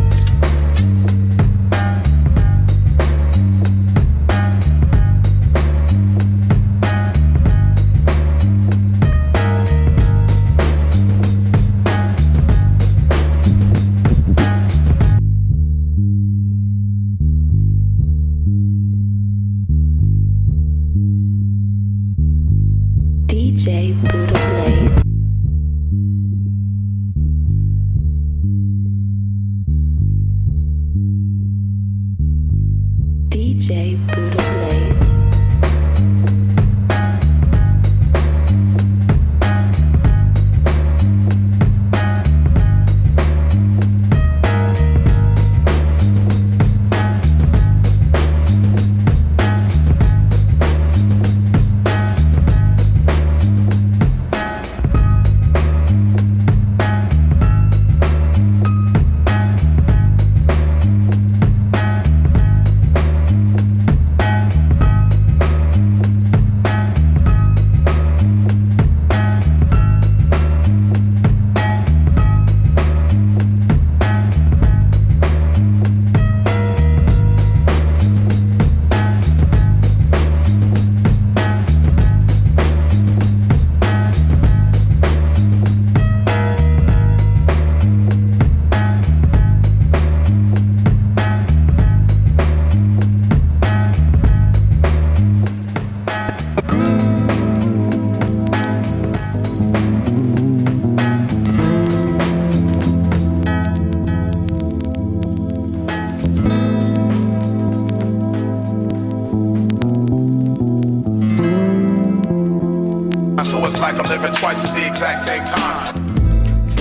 Twice at the exact same time.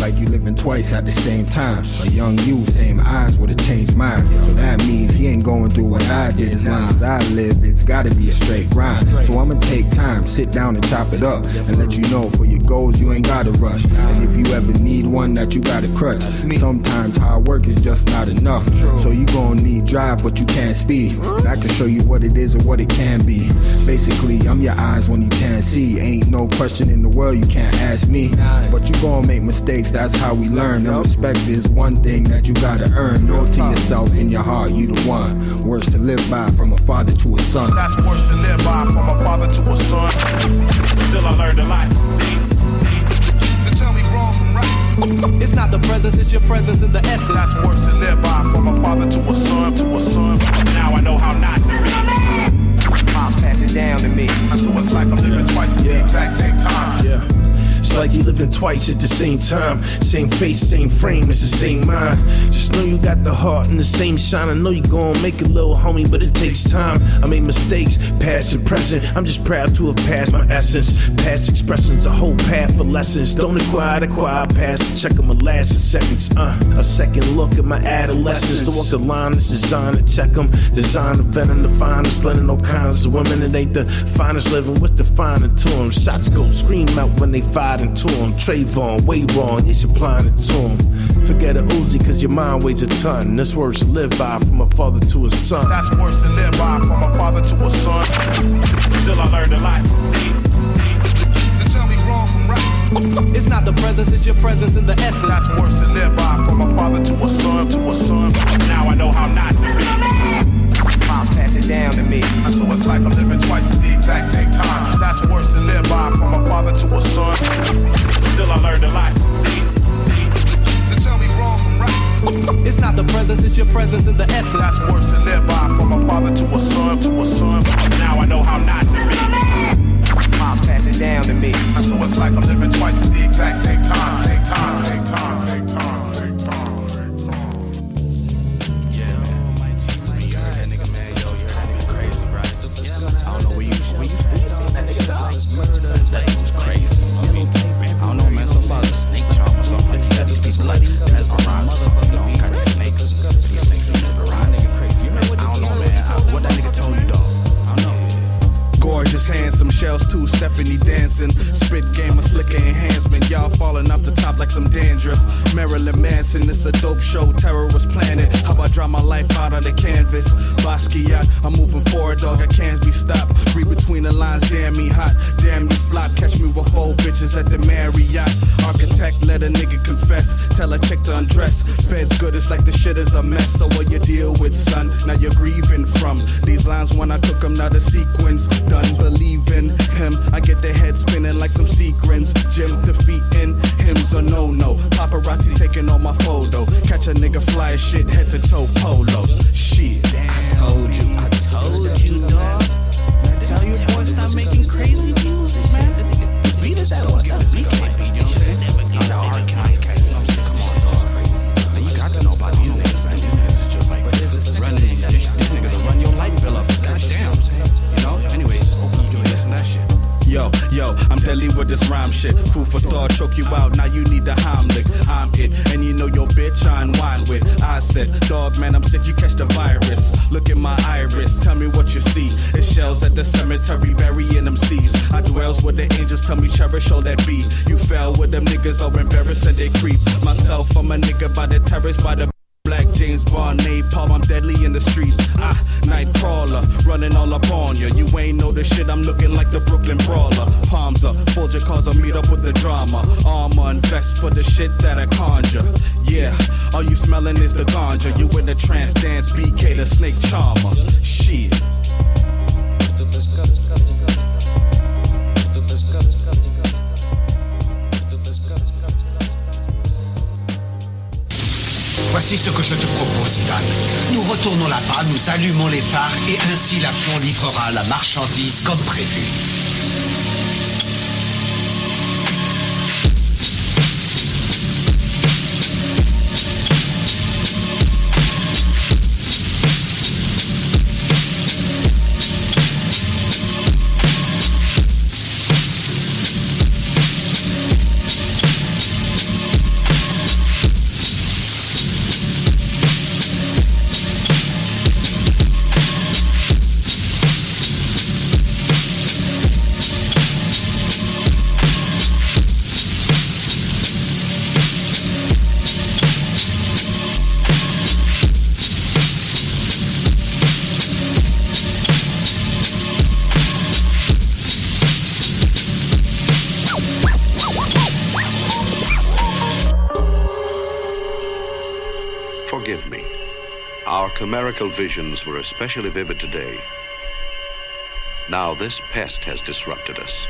Like you living twice at the same time. A young you, same eyes would have changed mine. So that means he ain't going through what I did. As long as I live, it's gotta be a straight grind. So I'ma take time, sit down and chop it up. And let you know for your goals, you ain't gotta rush. And if you ever need one that you gotta crutch, sometimes hard work is just not enough. So you gon' need drive, but you can't speed. And I can show you what it is or what it can be. Basically, I'm your eyes when you can't see. Ain't no question in the world you can't ask me. But you gon' make mistakes, that's how we learn. And respect is one thing that you gotta earn. Know to yourself in your heart, you the one. Words to live by from a father to a son. That's worse to live by from a father to a son. Still I learned a lot. See, see. To tell me wrong from right. It's not the presence, it's your presence in the essence. That's worse to live by. From a father to a son, to a son. Now I know how not to be. Pops pass it down to me. So it's like I'm living twice at the exact same time. Yeah. It's like you living twice at the same time. Same face, same frame, it's the same mind. Just know you got the heart and the same shine. I know you gon' make it, little homie, but it takes time. I made mistakes, past and present. I'm just proud to have passed my essence. Past expressions, a whole path for lessons. Don't acquire the quiet past. Check on my last seconds. Uh, a second look at my adolescence. To walk the line is designed to check them. Design the venom, the finest, letting all kinds of women. It ain't the finest living, what's defining to them? Shots go scream out when they fired into them. Trayvon, way wrong, you supplying it to them. Forget a Uzi, cause your mind weighs a ton. This words to live by from a father to a son. That's worse to live by. From a father to a son. Still I learned a lot. See, see. To tell me wrong from right. It's not the presence, it's your presence in the essence. That's worse to live by. From a father to a son, to a son. Now I know how not to be. Pops pass it down to me. So it's like I'm living twice at the exact same time. That's worse to live by. From a father to a son. Still I learned a lot. See, see. To tell me wrong from right. It's not the presence, it's your presence in the essence. That's worse to live by. From a father to a son, to a son. Now I know how not to be. Pops pass it down to me. So it's like I'm living twice at the exact. Same time, same time, same time, It's like murder. That was crazy. I mean, I don't know, man. Some sort of snake charm something like that. Just be bloody. Mesmerized or know, I don't got these snakes. Gorgeous, handsome, shells two Stephanie dancing. Spit game, a slicker enhancement. Y'all falling off the top like some dandruff. Marilyn Manson, it's a dope show, terrorist planet. How I draw my life out on the canvas? Basquiat, I'm moving forward, dog, I can't be stopped. Read between the lines, damn me hot, damn me flop. Catch me with four bitches at the Marriott. Architect, let a nigga confess. Tell a chick to undress. Feds good, it's like the shit is a mess. So what you deal with, son? Now you're grieving from these lines when I took them, now the sequence. Done believing him. I get the head spinning like some sequins. Jim defeating him's a no no. Paparazzi taking all my photo. Catch a nigga fly shit head to toe polo. Shit. I told you, I told you, dog. Tell your boy stop making crazy music, man. The beat is that one. Beat can't be, you I'm the I'm saying? Come on, dog. Now you got to know about these niggas, man. These niggas just like running. These niggas will run your light bill up. Goddamn, Yo, yo, I'm deadly with this rhyme shit. Food for thought, choke you out. Now you need the Heimlich. I'm it, and you know your bitch I wine with. I said, dog man, I'm sick. You catch the virus. Look at my iris. Tell me what you see. It's shells at the cemetery, burying them seeds. I dwells with the angels. Tell me cherish all that beat. You fell with them niggas, all embarrassed and they creep. Myself, I'm a nigga by the terrace, by the James Bond, napalm, I'm deadly in the streets. Ah, night crawler, running all up on you. You ain't know the shit, I'm looking like the Brooklyn Brawler. Palms up, fold your cars, I'll meet up with the drama. Armor and vest for the shit that I conjure. Yeah, all you smelling is the ganja. You in the trance dance, BK the snake charmer. Shit. Voici ce que je te propose, Ivan. Nous retournons là-bas, nous allumons les phares et ainsi l'avion livrera la marchandise comme prévu. Our visions were especially vivid today. Now this pest has disrupted us.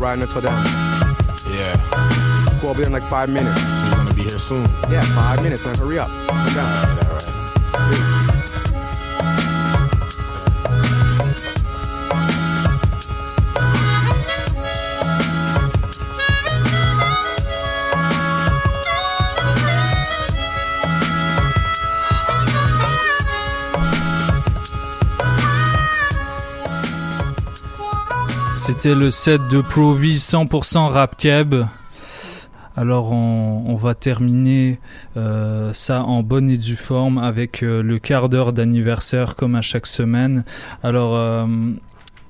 Right Notre Dame. Yeah. Cool, I'll be in like five minutes. You're gonna be here soon. Yeah, five minutes, man. Hurry up. Come down. C'était le set de Provi 100% rap keb. Alors on, va terminer euh, ça en bonne et due forme avec euh, le quart d'heure d'anniversaire comme à chaque semaine. Alors euh,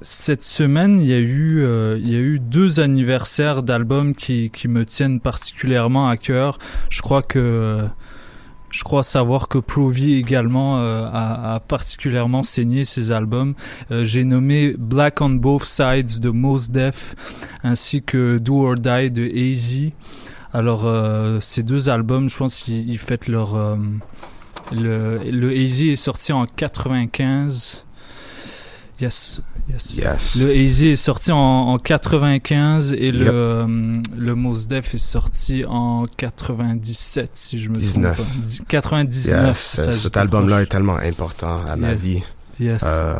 cette semaine il y a eu il y a eu deux anniversaires d'albums qui, qui me tiennent particulièrement à cœur. Je crois que je crois savoir que Provi également euh, a, particulièrement saigné ses albums. Euh, J'ai nommé Black on Both Sides de Mos Def ainsi que Do or Die de AZ. Alors euh, ces deux albums, je pense qu'ils ils fêtent leur le le AZ est sorti en 95. Yes, yes. Yes. Le AZ est sorti en, en 95 et le euh, le Mos Def est sorti en 97 si je me 19. trompe pas. Dix- 99. Yes, ça, cet album-là est tellement important à ma Yeah. vie. Yes. Euh,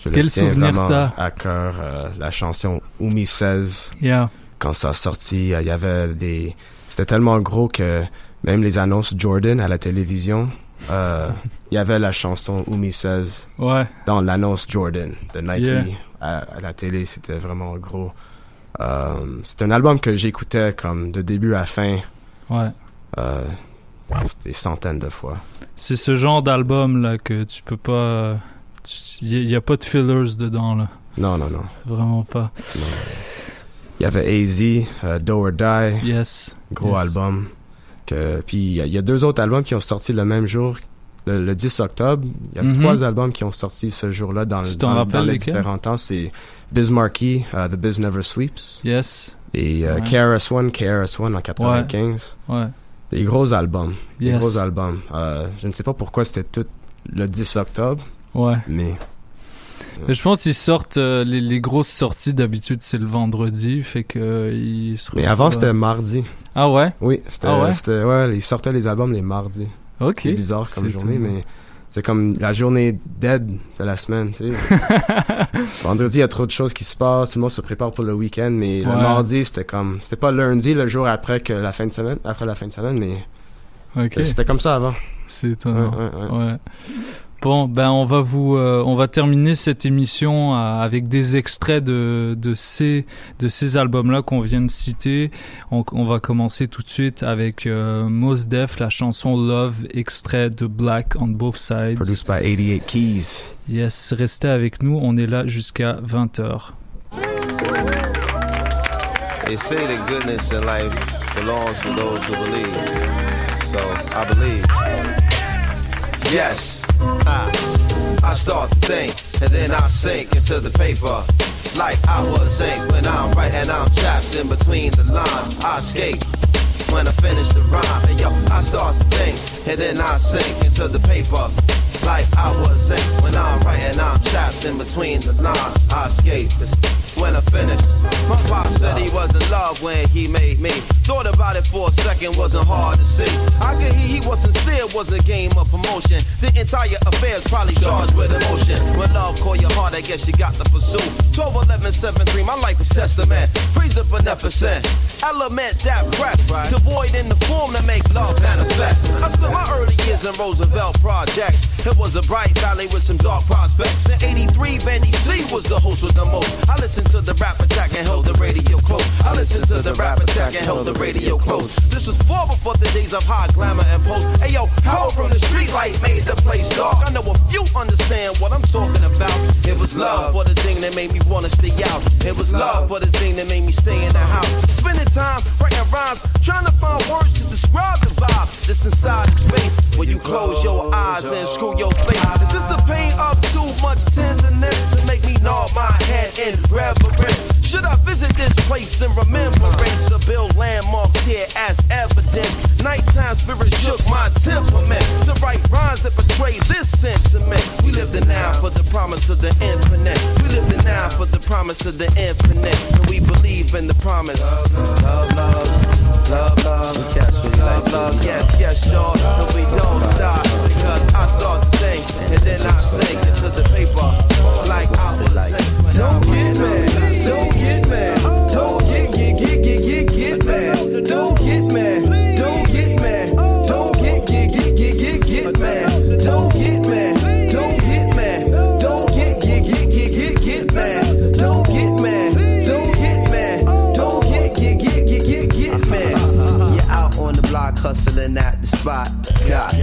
je le Quel tiens souvenir t'as? à cœur. euh, la chanson Oumi 16. Yeah. Quand ça a sorti, euh, il y avait des... C'était tellement gros que même les annonces Jordan à la télévision, euh, il y avait la chanson 16 Ouais. dans l'annonce Jordan de Nike Yeah. à, à la télé. C'était vraiment gros. Euh, c'est un album que j'écoutais comme de début à fin. Ouais. euh, des centaines de fois. C'est ce genre d'album là que tu peux pas. Il n'y a, pas de fillers dedans là. Non, non, non. Vraiment pas. Il y avait AZ, Do or Die. Yes. Gros Yes. album. Que, puis il y, a- il y a deux autres albums qui ont sorti le même jour, le, le 10 octobre. Il y a Mhm. trois albums qui ont sorti ce jour-là dans, le- dans, dans les différents temps. C'est Bismarcky, uh, The Biz Never Sleeps. Yes. Et euh, Ouais. KRS-One, KRS-One en 95. Ouais. Des gros albums. Des Yes. gros albums. Euh, je ne sais pas pourquoi c'était tout le 10 octobre. Ouais. Mais je pense qu'ils sortent euh, les, les grosses sorties d'habitude c'est le vendredi, fait que euh, ils se Mais avant, euh, c'était mardi. Ah ouais? Oui, c'était, Ah ouais? ils sortaient les albums les mardis. Ok. C'est bizarre comme journée, mais c'est comme la journée dead de la semaine, tu sais. Vendredi, il y a trop de choses qui se passent, tout le monde se prépare pour le week-end, mais le mardi, c'était comme, c'était pas lundi, le jour après que la fin de semaine, après la fin de semaine, mais c'était comme ça avant. C'est étonnant. Ouais, ouais, ouais. Bon, ben on va vous, euh, on va terminer cette émission euh, avec des extraits de de ces de ces albums-là qu'on vient de citer. On, on va commencer tout de suite avec euh, Mos Def, la chanson Love, extrait de Black on Both Sides. Produced by 88 Keys. Yes, restez avec nous. On est là jusqu'à 20h. They say that goodness in life belongs to those who believe. So I believe. Yes. I, start to think, and then I sink into the paper. Like I was ink when I'm right writing, I'm trapped in between the lines. I escape when I finish the rhyme. And yo, I start to think, and then I sink into the paper. Like I was ink when I'm right writing, I'm trapped in between the lines. I escape when I finished. My pop said he was in love when he made me. Thought about it for a second, wasn't hard to see. I could hear he was sincere, was a game of promotion. The entire affair's probably charged with emotion. When love call your heart, I guess you got to pursue. 12, 11, 7, 3, my life is testament. Praise the beneficent. Element that breath, devoid in the form to make love manifest. I spent my early years in Roosevelt projects. It was a bright valley with some dark prospects. In 83, Vandy C was the host with the most. I listened to the rap attack and held the radio close. I listened to the rap attack and held the radio close. This was far before the days of high glamour and post. Hey yo, power from the street light made the place dark. I know a few understand what I'm talking about. It was love for the thing that made me wanna stay out. It was love for the thing that made me stay in the house. Spending time writing rhymes, trying to find words to describe the vibe that's inside the space when you close your eyes and screw your face. Is this the pain of too much tenderness to make me nod my head in elaborate. Should I visit this place in remembrance To build landmarks here as evidence? Nighttime spirit shook my temperament to write rhymes that portray this sentiment. We live the now for the promise of the infinite. We live the now for the promise of the infinite. And we believe in the promise. Love, love, love, love, love. We catch love, love, love. Yes, yes, sure. And we don't stop because I start to think and then I sing into the paper like I was like, Don't get mad don't get mad, don't get get get get get get mad, don't get mad, don't get mad, don't get get get get get get mad, don't get mad, don't get mad, don't get get get get get get mad, don't get mad, don't get mad, don't get get get get get get mad. You're out on the block hustling at the spot. God,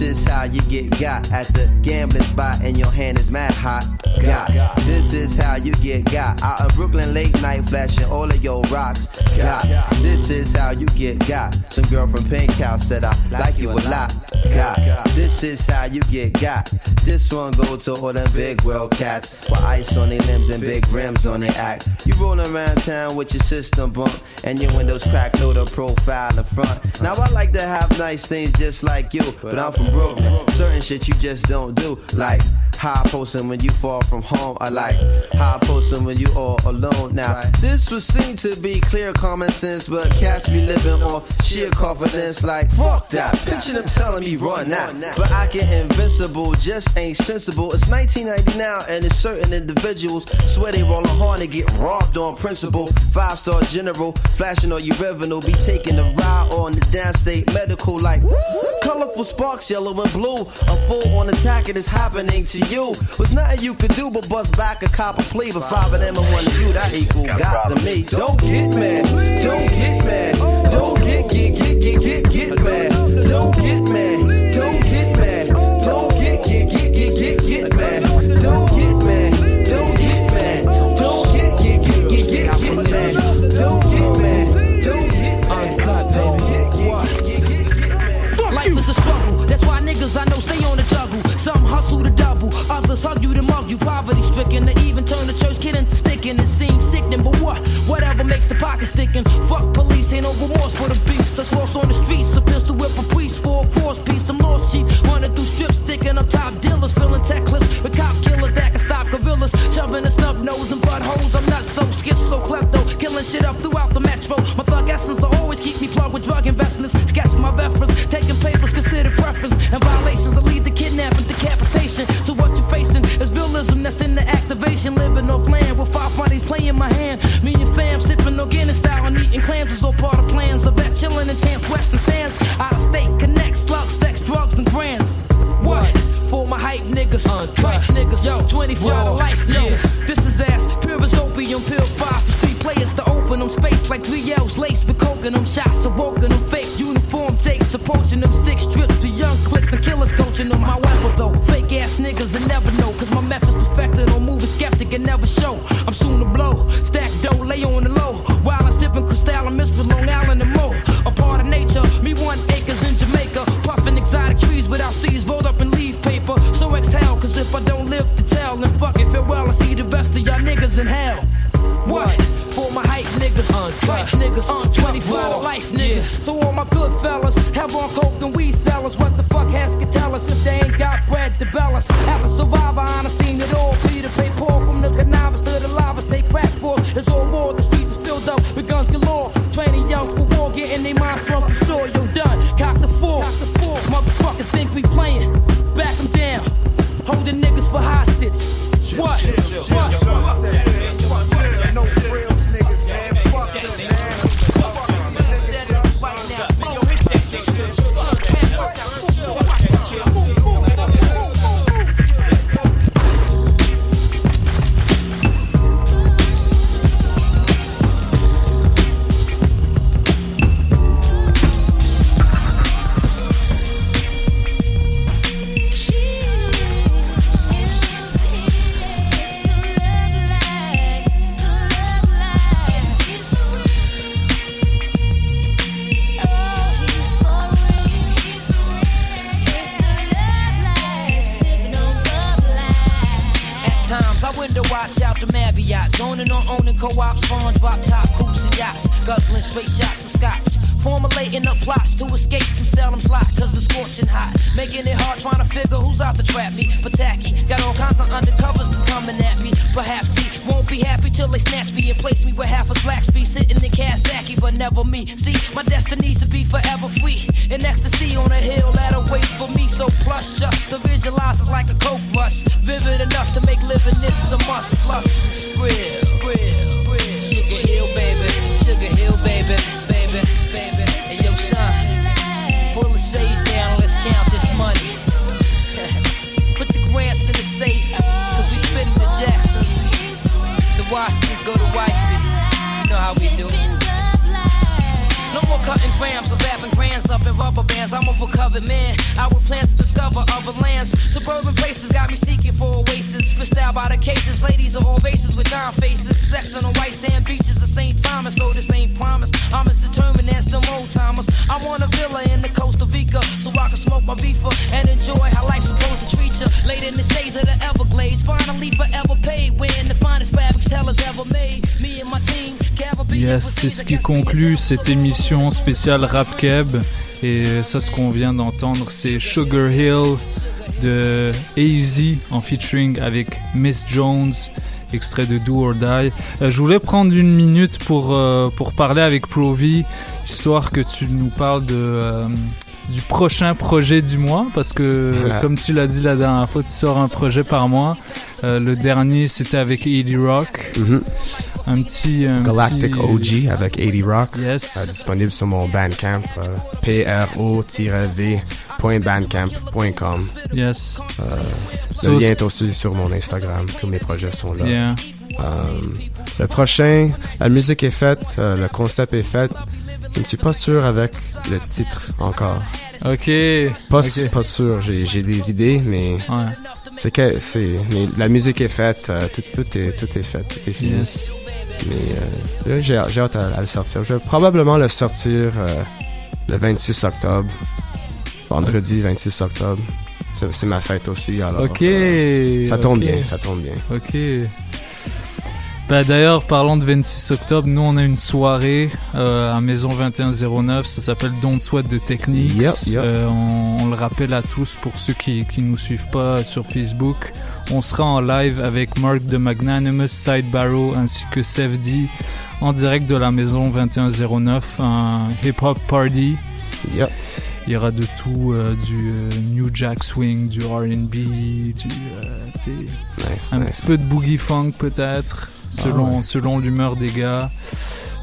this is how you get got at the gambling spot and your hand is mad hot. God, this is how you get got out of Brooklyn late night flashing all of your rocks. God, this is how you get got. Some girl from Pink House said I like you a lot. God, this is how you get got. This one go to all them big world cats with ice on their limbs and big rims on their act. You roll around town with your system bump and your windows cracked through the profile in front. Now I like to have nice things just like you, but I'm from Brooklyn. Certain shit you just don't do, like high posting when you fall from home. I like high posting when you all alone. Now this would seem to be clear common sense, but cats be living on sheer confidence. Like fuck that, picture them telling me run out, but I get invincible, just ain't sensible. It's 1990 now, and it's certain individuals swear they rolling hard and get robbed on principle. Five star general, flashing on your revenue, be taking a ride on the downstate medical like colorful sparks, yellow and blue. A full on attack, and it's happening to you. Was nothing you could do but bust back a cop a plea. But five of them and one of you, that equal got to me. Don't get mad, don't get mad, don't get get get get get get mad, don't get mad, hustle to double, others hug you to mug you. Poverty stricken, to even turn the church kid into sticking. It seems sickening, but what? Whatever makes the pocket sticking. Fuck police, ain't no remorse for the beast that's lost on the streets. A pistol whip a priest for a cross piece. Some lost sheep running through strips, sticking up top dealers, filling tech clips with cop killers that can stop gorillas. Shoving a snub nose and buttholes. I'm not so schizo klepto, killing shit up throughout the metro. My thug essence will always keep me plugged with drug investments. Sketch my reference, taking papers considered that's in the activation. Living off land with five bodies playing my hand. Me and fam sipping organic style and eating clams was all part of plans. I bet chilling in Chance Western stands. Out of state, connect, slug, sex, drugs, and grands. What? For my hype niggas, uh, tripe niggas, yo, 24 hour life niggas. This is ass, pure as opium, pill five for street players to open them space like three L's laced with coke them shots, awoken them fake uniform takes, approaching them six strips to young clicks and killers coaching them. However, though, fake ass niggas will never know, cause my method's perfected on moving skeptic and never show. I'm soon to blow, stack dough, lay on the low, while I'm sipping Cristal, and mist with Long Island and more. A part of nature, me one acres in Jamaica, puffing exotic trees without seeds rolled up in leaf paper. So exhale, cause if I don't live to tell, then fuck it, farewell, I see the best of y'all niggas in hell. What? For my hype niggas, tripe niggas, on 24 hour life niggas. So all my good fellas have on coke and weed sellers. What the fuck has can tell us if they ain't got bread to bell us? As a survivor, I What? What? Owning co-ops, farm drop top coops and yachts, guzzling straight shots of scotch. Formulating up plots to escape from Salem's lot, cause it's scorching hot. Making it hard trying to figure who's out to trap me. But tacky, got all kinds of undercovers that's coming at me. Perhaps he won't be happy till they snatch me and place me where half a slack be sitting in Kawasaki, but never me. See, my destiny's to be forever free. In ecstasy on a hill that awaits for me. So plush just to visualize is like a coke rush. Vivid enough to make living this a must. Plus, real, real, real. Sugar Hill, baby. Sugar Hill, baby, baby. Hey, yo, son. Pull the sage down, let's count this money. Put the grants in the safe, cause we spitting the Jacksons. The Washingtons go to wifey. You know how we do. No more cutting grams or wrapping grands up in rubber bands. I'm a recovered man. I would plans to discover other lands. Suburban places got me seeking for oasis. Fished out by the cases. Ladies are all races with dime faces. Sex on the white sand beaches of St. Thomas. Though this ain't promise. I'm as determined as the old timers. I want a villa in the Costa Rica so I can smoke my beefer and enjoy how life's supposed to treat you. Laid in the shades of the Everglades. Finally forever paid. Wearing the finest fabrics Taylor's ever made. Me and my team. Yes, c'est ce qui conclut cette émission spéciale Rap Keb. Et ça, ce qu'on vient d'entendre, c'est Sugar Hill de AZ en featuring avec Miss Jones, extrait de Do or Die. Euh, je voulais prendre une minute pour, euh, pour parler avec Provi, histoire que tu nous parles de, euh, du prochain projet du mois, parce que, comme tu l'as dit la dernière fois, tu sors un projet par mois. Euh, le dernier, c'était avec 80 Rock. Un petit. un. Galactic petit- OG avec 80 Rock. Yes. Euh, disponible sur mon Bandcamp. euh, pro-v.bandcamp.com. Yes. Euh, So- le lien est aussi sur mon Instagram. Tous mes projets sont là. Yeah. Euh, le prochain, la musique est faite, euh, le concept est fait. Je ne suis pas sûr avec le titre encore. Ok. Pas, sûr, j'ai j'ai des idées, mais Ouais. C'est que c'est mais la musique est faite, euh, tout, tout est tout est fait, tout est fini. Yes. Mais euh, là, j'ai j'ai hâte à, à le sortir. Je vais probablement le sortir euh, le 26 octobre, vendredi 26 octobre. C'est ma fête aussi, alors. Ok. euh, ça tombe bien, ça tombe bien. Ok. Bah d'ailleurs, parlant de 26 octobre, nous on a une soirée euh, à Maison 2109, ça s'appelle Don't Sweat de Techniques. Yep, yep. Euh, on, on le rappelle à tous pour ceux qui, qui nous suivent pas sur Facebook. On sera en live avec Mark de Magnanimous, Side Barrow ainsi que Sefdi en direct de la Maison 2109, un hip-hop party. Yep. Il y aura de tout, euh, du euh, New Jack Swing, du R&B, du, euh, un nice. petit peu de boogie funk peut-être, selon, Ah ouais. selon l'humeur des gars.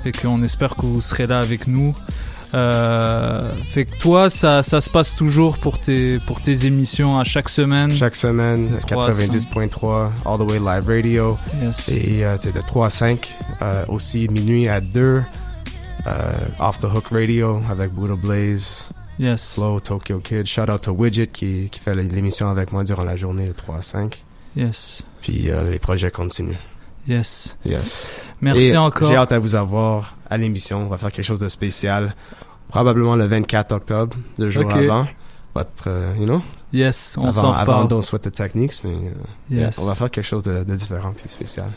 Et qu'on espère que vous serez là avec nous. Euh, fait que toi, ça, ça se passe toujours pour tes, pour tes émissions à chaque semaine? Chaque semaine, De 3 à 5. 90.3 All the Way Live Radio. Yes. Et euh, de 3 à 5. Euh, aussi minuit à 2. euh, Off the Hook Radio avec Buddha Blaze. Yes. Flow, Tokyo Kid. Shout out to Widget qui, qui fait l'émission avec moi durant la journée de 3 à 5. Yes. Puis les projets continuent. Yes. Yes. Merci Et encore. J'ai hâte à vous avoir à l'émission. On va faire quelque chose de spécial. Probablement le 24 octobre, deux jours Ok. avant. Votre, euh, you know? Yes, on avant. Don't Sweat the Techniques, mais euh, Yes. on va faire quelque chose de, de différent puis spécial.